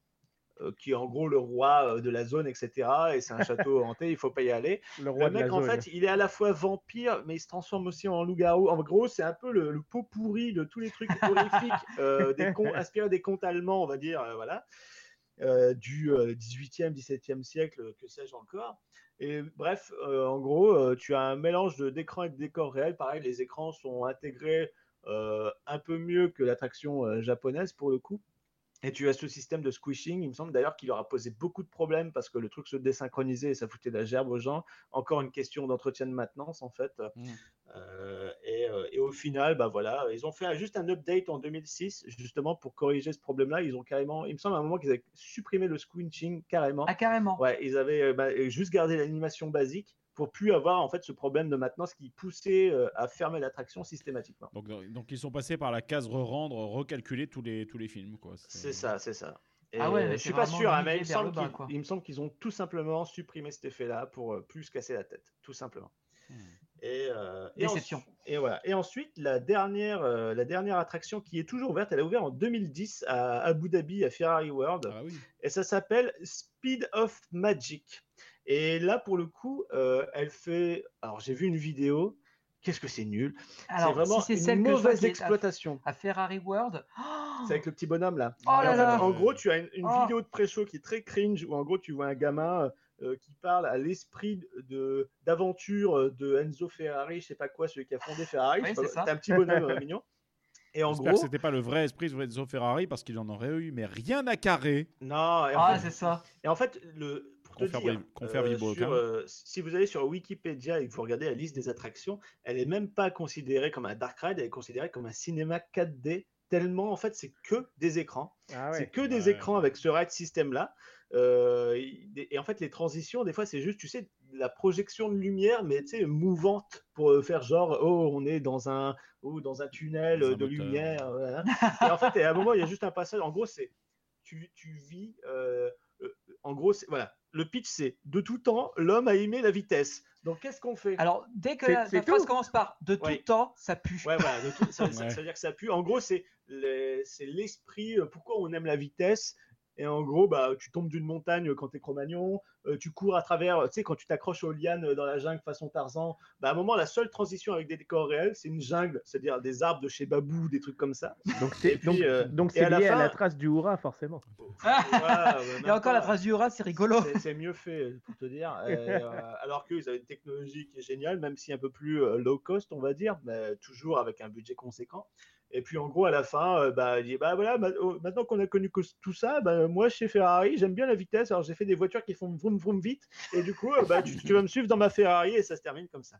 euh, qui est en gros le roi de la zone, etc. Et c'est un château hanté, il faut pas y aller. Le roi Le de la mec, en zone. fait, il est à la fois vampire, mais il se transforme aussi en loup-garou. En gros, c'est un peu le, le pot pourri de tous les trucs horrifiques euh, des contes, inspirés des contes allemands, on va dire, euh, voilà, euh, du euh, 18e, 17e siècle, que sais-je encore. Et bref, en gros, tu as un mélange de- d'écran et de décor réel. Pareil, les écrans sont intégrés un peu mieux que l'attraction euh, japonaise pour le coup. Et tu as ce système de squishing. Il me semble d'ailleurs qu'il leur a posé beaucoup de problèmes parce que le truc se désynchronisait et ça foutait de la gerbe aux gens. Encore une question d'entretien de maintenance en fait. Mm. Euh, et, euh, et au final, bah voilà, ils ont fait juste un update en 2006 justement pour corriger ce problème-là. Ils ont carrément, il me semble à un moment qu'ils avaient supprimé le squinching carrément. Ah, carrément. Ouais, ils avaient euh, bah, juste gardé l'animation basique pour plus avoir en fait ce problème de maintenance qui poussait euh, à fermer l'attraction systématiquement. Donc, donc ils sont passés par la case re-rendre, recalculer tous les, tous les films. quoi. C'est ça, c'est ça. Et Ah ouais, je suis pas sûr, hein, mais il me, semble bas, qu'ils- quoi. il me semble qu'ils ont tout simplement supprimé cet effet-là pour euh, plus se casser la tête, tout simplement. Hmm. Et, euh, et Déception. ensuite- Et, voilà. Et ensuite, la dernière, euh, la dernière attraction qui est toujours ouverte, elle a ouvert en 2010 à Abu Dhabi, à Ferrari World. Ah oui. Et ça s'appelle Speed of Magic. Et là, pour le coup, euh, elle fait. Alors, j'ai vu une vidéo. Qu'est-ce que c'est nul C'est vraiment si c'est une mauvaise est à- exploitation. À Ferrari World. C'est avec le petit bonhomme là. Oh là en, fait, là. en gros, tu as une, une Oh. vidéo de pré-show qui est très cringe où en gros, tu vois un gamin euh, qui parle à l'esprit de d'aventure euh, de Enzo Ferrari, je sais pas quoi, celui qui a fondé Ferrari. Oui, c'est un petit bonhomme euh, mignon. Et en gros, c'était pas le vrai esprit de Enzo Ferrari parce qu'il en aurait eu, mais rien à carrer. non. Et Ah, fait, c'est ça. Et en fait, le, pour te Confère dire, confère euh, sur, euh, si vous allez sur Wikipédia et que vous regardez la liste des attractions, elle est même pas considérée comme un dark ride, elle est considérée comme un cinéma 4D. Tellement, en fait, c'est que des écrans. Ah C'est que des Ouais. écrans avec ce ride system là. Euh, et, et en fait, les transitions, des fois, c'est juste, tu sais, la projection de lumière, mais tu sais, mouvante pour faire genre, oh, on est dans un, oh, dans un tunnel Dans un de moteur. lumière. voilà. et en fait, et à un moment, il y a juste un passage. En gros, c'est, tu, tu vis. euh, euh, en gros, c'est, voilà. Le pitch, c'est de tout temps, l'homme a aimé la vitesse. Donc, qu'est-ce qu'on fait? Alors, dès que la, phrase commence par de tout temps, ça pue. Ouais, voilà, de tout- ça, Ouais. ça veut dire que ça pue. En gros, c'est l'esprit, euh, pourquoi on aime la vitesse. Et en gros, bah, tu tombes d'une montagne quand t'es Cro-Magnon, euh, tu cours à travers, tu sais, quand tu t'accroches aux lianes dans la jungle façon Tarzan, bah, à un moment, la seule transition avec des décors réels, c'est une jungle, c'est-à-dire des arbres de chez Babou, des trucs comme ça. Donc c'est Et donc, euh, donc et c'est à la lié à la trace du hurrah, forcément. Voilà, ouais, Il y même a encore la trace du Hura, c'est rigolo. C'est- C'est mieux fait, pour te dire. Et, euh, alors qu'ils avaient une technologie qui est géniale, même si un peu plus euh, low cost, on va dire, mais toujours avec un budget conséquent. Et puis en gros, à la fin, euh, bah, il dit bah voilà, oh, maintenant qu'on a connu tout ça, bah, moi chez Ferrari, j'aime bien la vitesse. Alors j'ai fait des voitures qui font vroom vroom vite. Et du coup, euh, bah, tu vas me suivre dans ma Ferrari et ça se termine comme ça.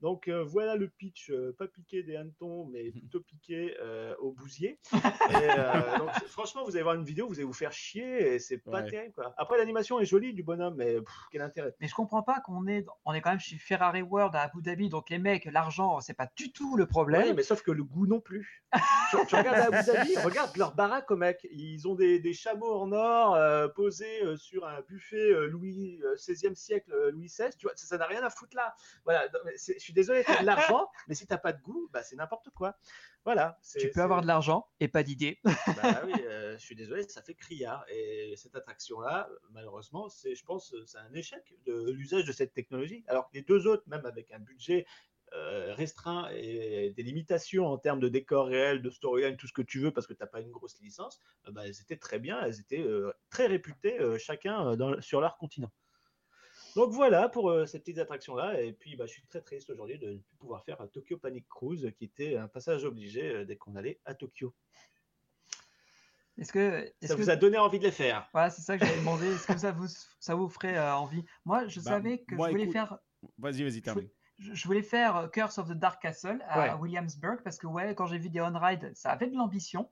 Donc euh, voilà le pitch, euh, pas piqué des hannetons, mais plutôt piqué euh, au bousier. Et, euh, donc, c'est- franchement, vous allez voir une vidéo, vous allez vous faire chier et c'est pas Ouais. terrible. Quoi. Après, l'animation est jolie du bonhomme, mais pff, quel intérêt? Mais je comprends pas qu'on est, on est quand même chez Ferrari World à Abu Dhabi, donc les mecs, l'argent, c'est pas du tout le problème. Ouais, mais sauf que le goût non plus. tu, tu regardes à Abu Dhabi, regarde leur baraque, mec. Ils ont des, des chameaux en or euh, posés euh, sur un buffet euh, Louis euh, 16e siècle, euh, Louis XVI. Tu vois, ça ça n'a rien à foutre là. Voilà. non, mais c'est- Je suis désolé, t'as de l'argent, mais si t'as pas de goût, bah, c'est n'importe quoi. Voilà. Tu peux avoir de l'argent et pas d'idée. Bah oui, euh, je suis désolé, ça fait criard. Et cette attraction-là, malheureusement, c'est, je pense, c'est un échec de l'usage de cette technologie. Alors que les deux autres, même avec un budget euh, restreint et des limitations en termes de décor réel, de storyline, tout ce que tu veux, parce que tu n'as pas une grosse licence, euh, bah, elles étaient très bien, elles étaient euh, très réputées, chacun dans- sur leur continent. Donc voilà pour euh, ces petites attractions-là. Et puis, bah, je suis très triste aujourd'hui de ne plus pouvoir faire un Tokyo Panic Cruise, qui était un passage obligé euh, dès qu'on allait à Tokyo. Est-ce que, Ça que- vous a donné envie de les faire Voilà, c'est ça que j'avais demandé. Est-ce que ça vous, ça vous ferait euh, envie? Moi, je Bah, savais que moi, je voulais écoute, faire. Vas-y, vas-y, termine. Je, je voulais faire euh, Curse of the Dark Castle à Ouais. Williamsburg parce que ouais, quand j'ai vu des on-ride, ça avait de l'ambition.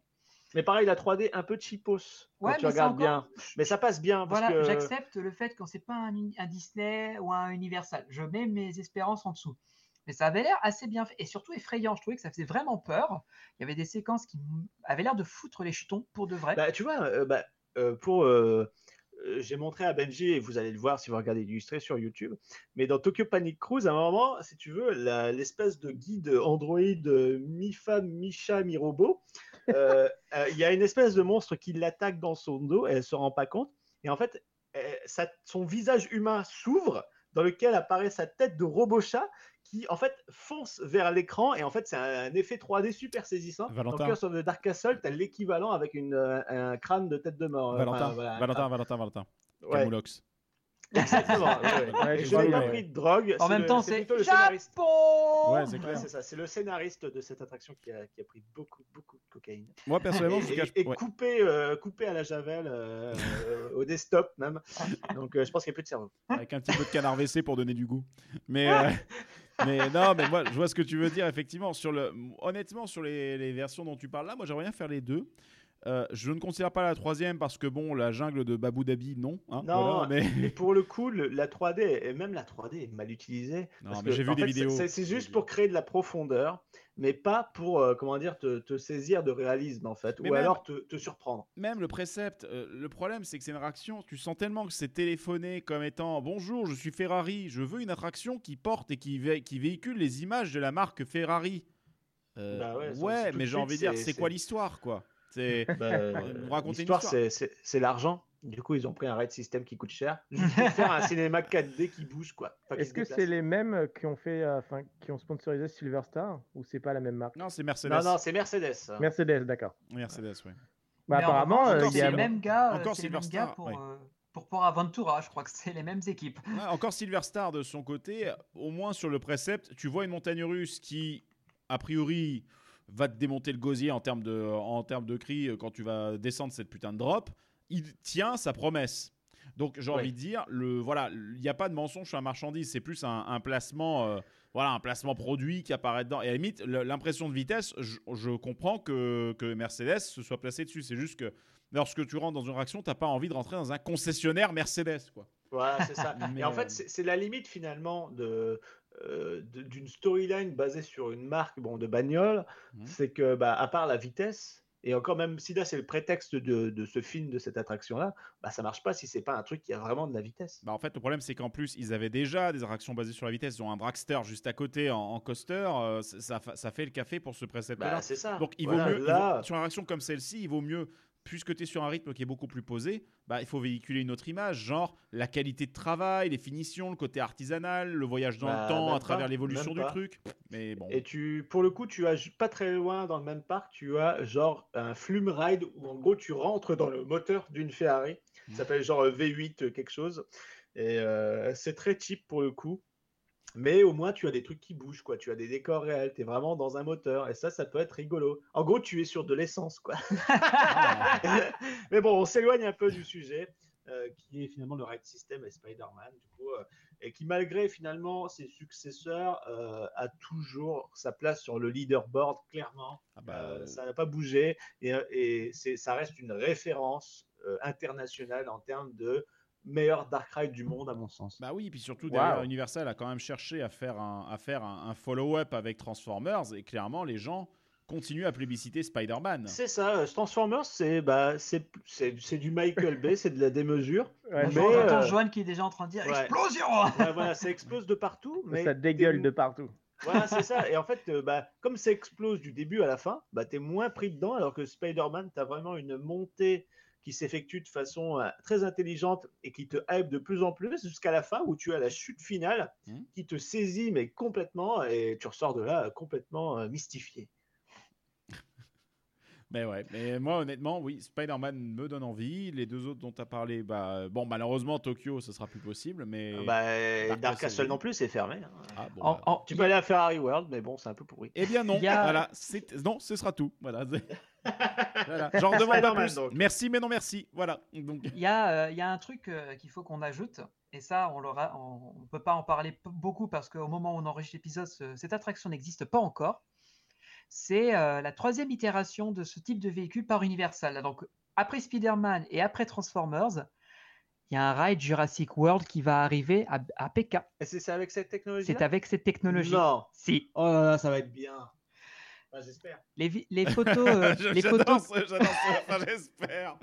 Mais pareil, la 3D un peu cheapos quand Ouais, tu regardes encore- bien. Mais ça passe bien parce Voilà, que j'accepte le fait que c'est pas un, Disney ou un Universal. Je mets mes espérances en dessous. Mais ça avait l'air assez bien fait et surtout effrayant. Je trouvais que ça faisait vraiment peur. Il y avait des séquences qui avaient l'air de foutre les jetons pour de vrai. Bah, tu vois, euh, bah, euh, pour euh, j'ai montré à Benji et vous allez le voir si vous regardez l'illustré sur YouTube. Mais dans Tokyo Panic Cruise, à un moment, si tu veux, l'espèce de guide Android euh, mi-femme, mi-chat, mi-robot, euh, euh, il y a une espèce de monstre qui l'attaque dans son dos. Elle se rend pas compte. Et en fait, euh, son visage humain s'ouvre, dans lequel apparaît sa tête de robot chat qui en fait fonce vers l'écran et en fait c'est un, un effet 3D super saisissant. Valentin. Dans Curse of the Dark Castle, tu as l'équivalent avec une, euh, un crâne de tête de mort. euh, Valentin, enfin, voilà, un Valentin. Valentin, Valentin. Ouais. Camoulox. Exactement. ouais, ouais. Je n'ai pas pris de drogue. en même le- temps, c'est le scénariste. Ouais, c'est Ouais, clair. c'est ça, c'est le scénariste de cette attraction qui a, qui a pris beaucoup, beaucoup de cocaïne. Moi, personnellement, et, je et- cache. et ouais. coupé, euh, coupé à la javel, euh, euh, au desktop même. Donc euh, je pense qu'il n'y a plus de cerveau. avec un petit peu de canard WC pour donner du goût. Mais, euh, mais non, mais moi, je vois ce que tu veux dire, effectivement. Sur le, honnêtement, sur les, les versions dont tu parles là, moi, j'aimerais bien faire les deux. Euh, je ne considère pas la troisième parce que, bon, la jungle de Babou Dhabi, non. hein, Non, voilà, mais... mais pour le coup, le- la 3D, et même la 3D est mal utilisée. Non, parce mais j'ai vu des fait, vidéos. c'est- C'est juste pour créer de la profondeur, mais pas pour, euh, comment dire, te, te saisir de réalisme, en fait. Mais ou même- alors te, te surprendre. Même le précepte, euh, le problème c'est que c'est une réaction, tu sens tellement que c'est téléphoné comme étant bonjour, je suis Ferrari, je veux une attraction qui porte et qui, vé- qui véhicule les images de la marque Ferrari. Euh, Bah ouais, mais j'ai envie de dire, c'est- quoi l'histoire quoi? C'est Bah, une L'histoire, histoire. c'est- c'est c'est l'argent. Du coup, ils ont pris un raid system qui coûte cher, juste pour faire un cinéma 4D qui bouge, quoi. Est-ce que c'est les mêmes qui ont fait, euh, enfin, qui ont sponsorisé Silver Star ou c'est pas la même marque? Non, c'est Mercedes. Non, non, c'est Mercedes. Mercedes, d'accord. Mercedes, ouais. Bah, apparemment, euh, c'est a les mêmes gars, euh, encore Silver gars Star, pour, ouais. euh, pour Port Aventura. Je crois que c'est les mêmes équipes. Ouais, encore Silver Star de son côté, au moins sur le précepte, tu vois une montagne russe qui, a priori, va te démonter le gosier en termes de, en termes de cris euh, quand tu vas descendre cette putain de drop. Il tient sa promesse. Donc j'ai Ouais. envie de dire, le, voilà, il n'y a pas de mensonge sur la marchandise, c'est plus un, un placement, euh, voilà, un placement produit qui apparaît dedans. Et à la limite, l'impression de vitesse, je, je comprends que, que Mercedes se soit placé dessus. C'est juste que lorsque tu rentres dans une réaction, tu n'as pas envie de rentrer dans un concessionnaire Mercedes, quoi. Voilà, c'est ça. Mais, Et en euh, fait, c'est c'est la limite finalement de euh, de- d'une storyline basée sur une marque bon, de bagnole. Mhm. C'est que, bah, à part la vitesse, et encore même si là c'est le prétexte de, de ce film, de cette attraction-là, bah, ça marche pas si c'est pas un truc qui a vraiment de la vitesse. Bah en fait, le problème, c'est qu'en plus, ils avaient déjà des attractions basées sur la vitesse. Ils ont un dragster juste à côté en, en coaster. euh, ça, ça fa- ça fait le café pour ce précepte-là. Bah, c'est ça. Donc, il Voilà, vaut mieux, il là- vaut- sur une attraction comme celle-ci, il vaut mieux puisque tu es sur un rythme qui est beaucoup plus posé, bah, il faut véhiculer une autre image, genre la qualité de travail, les finitions, le côté artisanal, le voyage dans Bah, le temps même à travers l'évolution du truc. Mais bon. Et tu, pour le coup, tu as pas très loin dans le même parc, tu as genre un flume ride où en gros tu rentres dans le moteur d'une Ferrari. Ça s'appelle genre V8 euh, quelque chose. Et euh, c'est très cheap pour le coup. Mais au moins tu as des trucs qui bougent, quoi. Tu as des décors réels. Tu es vraiment dans un moteur. Et ça, ça peut être rigolo. En gros, tu es sur de l'essence, quoi. Mais bon, on s'éloigne un peu du sujet. euh, qui est finalement le ride system et Spider-Man, du coup, euh, et qui, malgré finalement ses successeurs, euh, a toujours sa place sur le leaderboard, clairement. Ah bah, ça n'a pas bougé, et, ça reste une référence internationale en termes de meilleur Dark Ride du monde, à mon sens. Bah oui, puis surtout Wow. derrière Universal a quand même cherché à faire un, à faire un, un follow-up avec Transformers et clairement les gens continuent à plébisciter Spider-Man. C'est ça, euh, Transformers, c'est bah, c'est du Michael Bay, c'est de la démesure. Ouais, Mais, J'entends euh, Joanne qui est déjà en train de dire ouais. explosion Ouais, voilà, ça explose de partout. Mais ça dégueule t'es- de partout. Voilà, c'est ça. Et en fait, euh, bah, comme ça explose du début à la fin, bah, tu es moins pris dedans, alors que Spider-Man, tu as vraiment une montée qui s'effectue de façon euh, très intelligente et qui te hype de plus en plus jusqu'à la fin où tu as la chute finale Mhm. qui te saisit mais complètement et tu ressors de là euh, complètement euh, mystifié. Mais ouais, mais moi honnêtement, oui, Spider-Man me donne envie. Les deux autres dont tu as parlé, bah, bon, malheureusement, Tokyo, ce sera plus possible, mais. Bah, Dark Castle, non plus, c'est fermé. hein. Ah, bon, En- bah. en- Tu peux aller à Ferrari World, mais bon, c'est un peu pourri. Eh bien non, a- voilà, c'est- non, ce sera tout. Voilà. voilà. J'en demande pas plus. donc. Merci, mais non merci. Voilà. Donc, Il y a, euh, il y a un truc euh, qu'il faut qu'on ajoute, et ça, on ne peut pas en parler beaucoup parce qu'au moment où on enregistre l'épisode, ce- cette attraction n'existe pas encore. C'est euh, la troisième itération de ce type de véhicule par Universal. Donc, après Spider-Man et après Transformers, il y a un ride Jurassic World qui va arriver à, à Pékin. Et c'est c'est avec cette technologie C'est avec cette technologie. Non. Si. Oh là là, ça va être bien. J'espère. Les, vi- les photos, euh, Je- les j'adore photos, ce- ce- j'espère.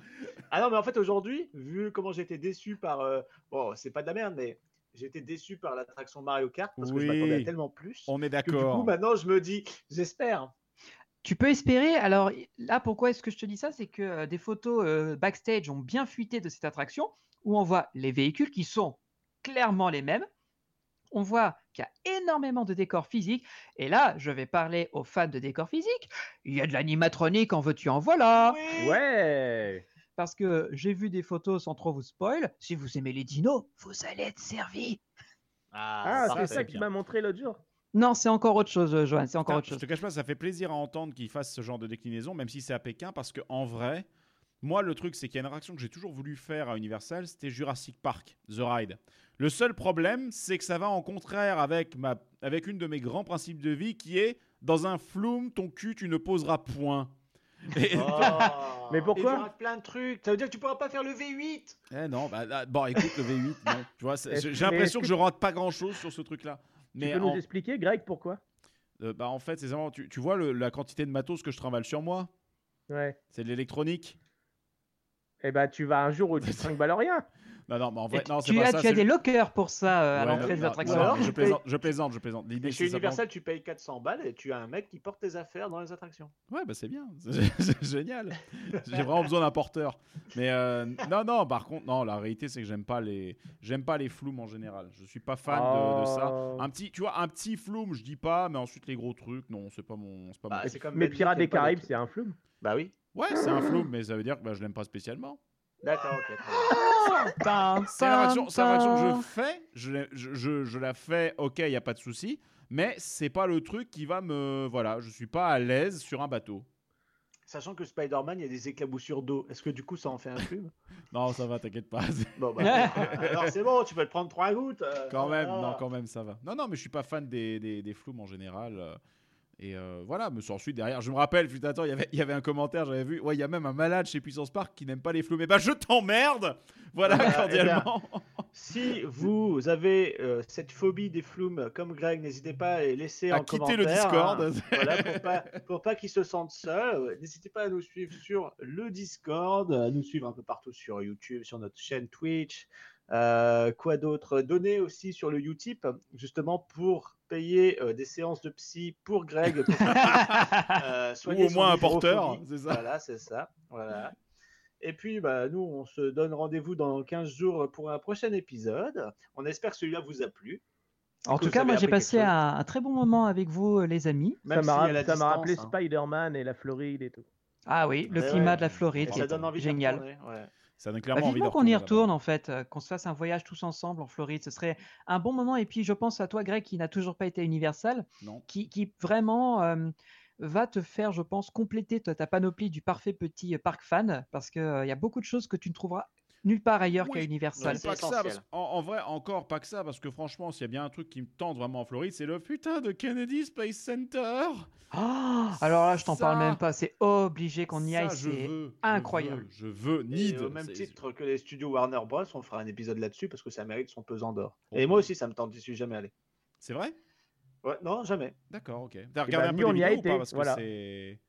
Ah non, mais en fait, aujourd'hui, vu comment j'ai été déçu par. euh, Bon, c'est pas de la merde, mais j'ai été déçu par l'attraction Mario Kart parce que je Oui. m'attendais à tellement plus. On est que du coup, d'accord. maintenant, je me dis, j'espère. Tu peux espérer. Alors là, pourquoi est-ce que je te dis ça? C'est que euh, des photos euh, backstage ont bien fuité de cette attraction où on voit les véhicules qui sont clairement les mêmes. On voit qu'il y a énormément de décors physiques. Et là, je vais parler aux fans de décors physiques. Il y a de l'animatronique, en veux-tu, en voilà. Ouais. Parce que j'ai vu des photos sans trop vous spoil. Si vous aimez les dinos, vous allez être servi. Ah, ça, c'est ça bien. m'as montré l'autre jour. Non, c'est encore autre chose, Johan. C'est encore autre je chose. te cache pas, ça fait plaisir à entendre qu'ils fassent ce genre de déclinaison, même si c'est à Pékin, parce que en vrai, moi, le truc, c'est qu'il y a une attraction que j'ai toujours voulu faire à Universal, c'était Jurassic Park, The Ride. Le seul problème, c'est que ça va en contraire avec, ma, avec une de mes grands principes de vie, qui est dans un flume, ton cul, tu ne poseras point. Et- Oh. Mais pourquoi Et tu rates plein de trucs. Ça veut dire que tu pourras pas faire le V8. Eh non, bah, là, bon, écoute, le V8, non. Tu vois, j'ai l'impression que je rate pas grand chose sur ce truc-là. Tu Mais peux nous expliquer, Greg, pourquoi? Euh, bah, en fait, c'est vraiment, tu, tu vois le- la quantité de matos que je trimballe sur moi? Ouais. C'est de l'électronique Eh ben, tu vas un jour où tu te trinques rien. Non, non, mais en vrai, tu- non, c'est pas as, ça. tu as des lockers pour ça euh, à l'entrée des attractions. non, je plaisante, je plaisante, je plaisante. L'idée, chez simplement- Universal, tu payes 400 balles et tu as un mec qui porte tes affaires dans les attractions. Ouais, bah c'est bien, c'est génial. J'ai vraiment besoin d'un porteur. Mais euh, non, non, par contre, non, la réalité, c'est que j'aime pas les, j'aime pas les floumes en général. Je suis pas fan de, de ça. Oh. Un petit, tu vois, un petit floume, je dis pas, mais ensuite les gros trucs, non, c'est pas mon, c'est pas Bah, mon- c'est comme Mais Pirates des Caraïbes, c'est un flume. Bah oui. Ouais, c'est un floume, mais ça veut dire que bah, je l'aime pas spécialement. D'accord, ok. bien. Tam, C'est une réaction, c'est une réaction que tam. je fais, je, je, je, je la fais, ok, il y a pas de souci, mais c'est pas le truc qui va me, voilà, je suis pas à l'aise sur un bateau. Sachant que Spider-Man, il y a des éclaboussures d'eau. Est-ce que du coup, ça en fait un plume Non, ça va, t'inquiète pas. Bon, bah, alors c'est bon, tu peux te prendre trois gouttes. euh, Quand même, voilà. non, quand même, ça va. Non, non, mais je suis pas fan des, des, des floumes en général. euh, Et euh, voilà, mais ensuite derrière, je me rappelle, putain, attends, il y avait- il y avait un commentaire, j'avais vu, ouais, il y a même un malade chez Puissance Park qui n'aime pas les floumes. Et bah, je t'emmerde Voilà, cordialement. Si vous avez euh, cette phobie des flumes comme Greg, n'hésitez pas à laisser À en quitter commentaire. le Discord. hein. voilà, pour pas, pour pas qu'ils se sentent seuls. N'hésitez pas à nous suivre sur le Discord, à nous suivre un peu partout sur YouTube, sur notre chaîne Twitch. Euh, quoi d'autre? Donnez aussi sur le Utip, justement pour payer euh, des séances de psy pour Greg. pour, euh, Ou au moins un porteur, c'est ça. Voilà, c'est ça. Voilà. Et puis, bah, nous, on se donne rendez-vous dans 15 jours pour un prochain épisode. On espère que celui-là vous a plu. En tout cas, moi j'ai passé un, un très bon moment avec vous, euh, les amis. Même ça m'a si rappelé hein. Spider-Man et la Floride et tout. Ah oui, le climat ouais. de la Floride Et qui ça est donne envie d'y génial. Ça donne Bah, clairement envie qu'on y retourne en fait, euh, qu'on se fasse un voyage tous ensemble en Floride, ce serait un bon moment. Et puis je pense à toi, Greg, qui n'a toujours pas été Universal, Non. qui, qui vraiment euh, va te faire, je pense, compléter ta, ta panoplie du parfait petit euh, parc fan, parce qu'il y a beaucoup de choses que tu ne trouveras nulle part ailleurs qu'à Universal. Ouais, c'est Pas que ça, essentiel. parce- en, en vrai, encore pas que ça, parce que franchement, s'il y a bien un truc qui me tente vraiment en Floride, c'est le putain de Kennedy Space Center. Ah, alors là, je t'en parle même pas, c'est obligé qu'on y aille, je c'est veux, je incroyable. veux, Je veux, Et need. au même titre que les studios Warner Bros, on fera un épisode là-dessus parce que ça mérite son pesant d'or. Oh. Et moi aussi, ça me tente, j'y suis jamais allé. C'est vrai? Ouais, non, jamais. D'accord, ok. T'as regardé bah, un nous, peu on les y a ou été, pas? Parce que voilà. c'est.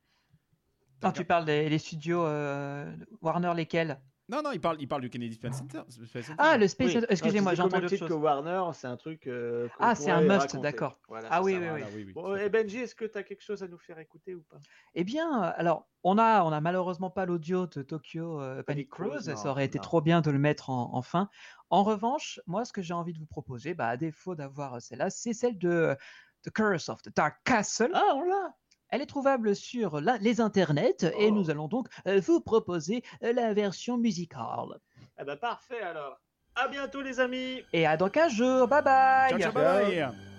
Ah, tu parles des les studios euh, Warner, lesquels? Non, non, il parle, il parle du Kennedy Space Center. Space Center. Ah, le Space Oui. Excusez-moi, j'ai entendu autre titre que chose. Warner, c'est un truc. euh, Ah, c'est un must, d'accord. Voilà, Ah oui, oui, oui. Bon, et fait. Benji, est-ce que tu as quelque chose à nous faire écouter ou pas? Eh bien, euh, alors, on a, on a malheureusement pas l'audio de Tokyo euh, Panic Cruise, ça aurait été non. trop bien de le mettre en, en fin. En revanche, moi, ce que j'ai envie de vous proposer, bah, à défaut d'avoir celle-là, c'est celle de euh, The Curse of the Dark Castle. Ah, on l'a Elle est trouvable sur la- les internets et Oh. nous allons donc euh, vous proposer euh, la version musicale. Eh ben parfait alors. À bientôt les amis. Et à dans 15 jours, bye bye Ciao, ciao, bye bye.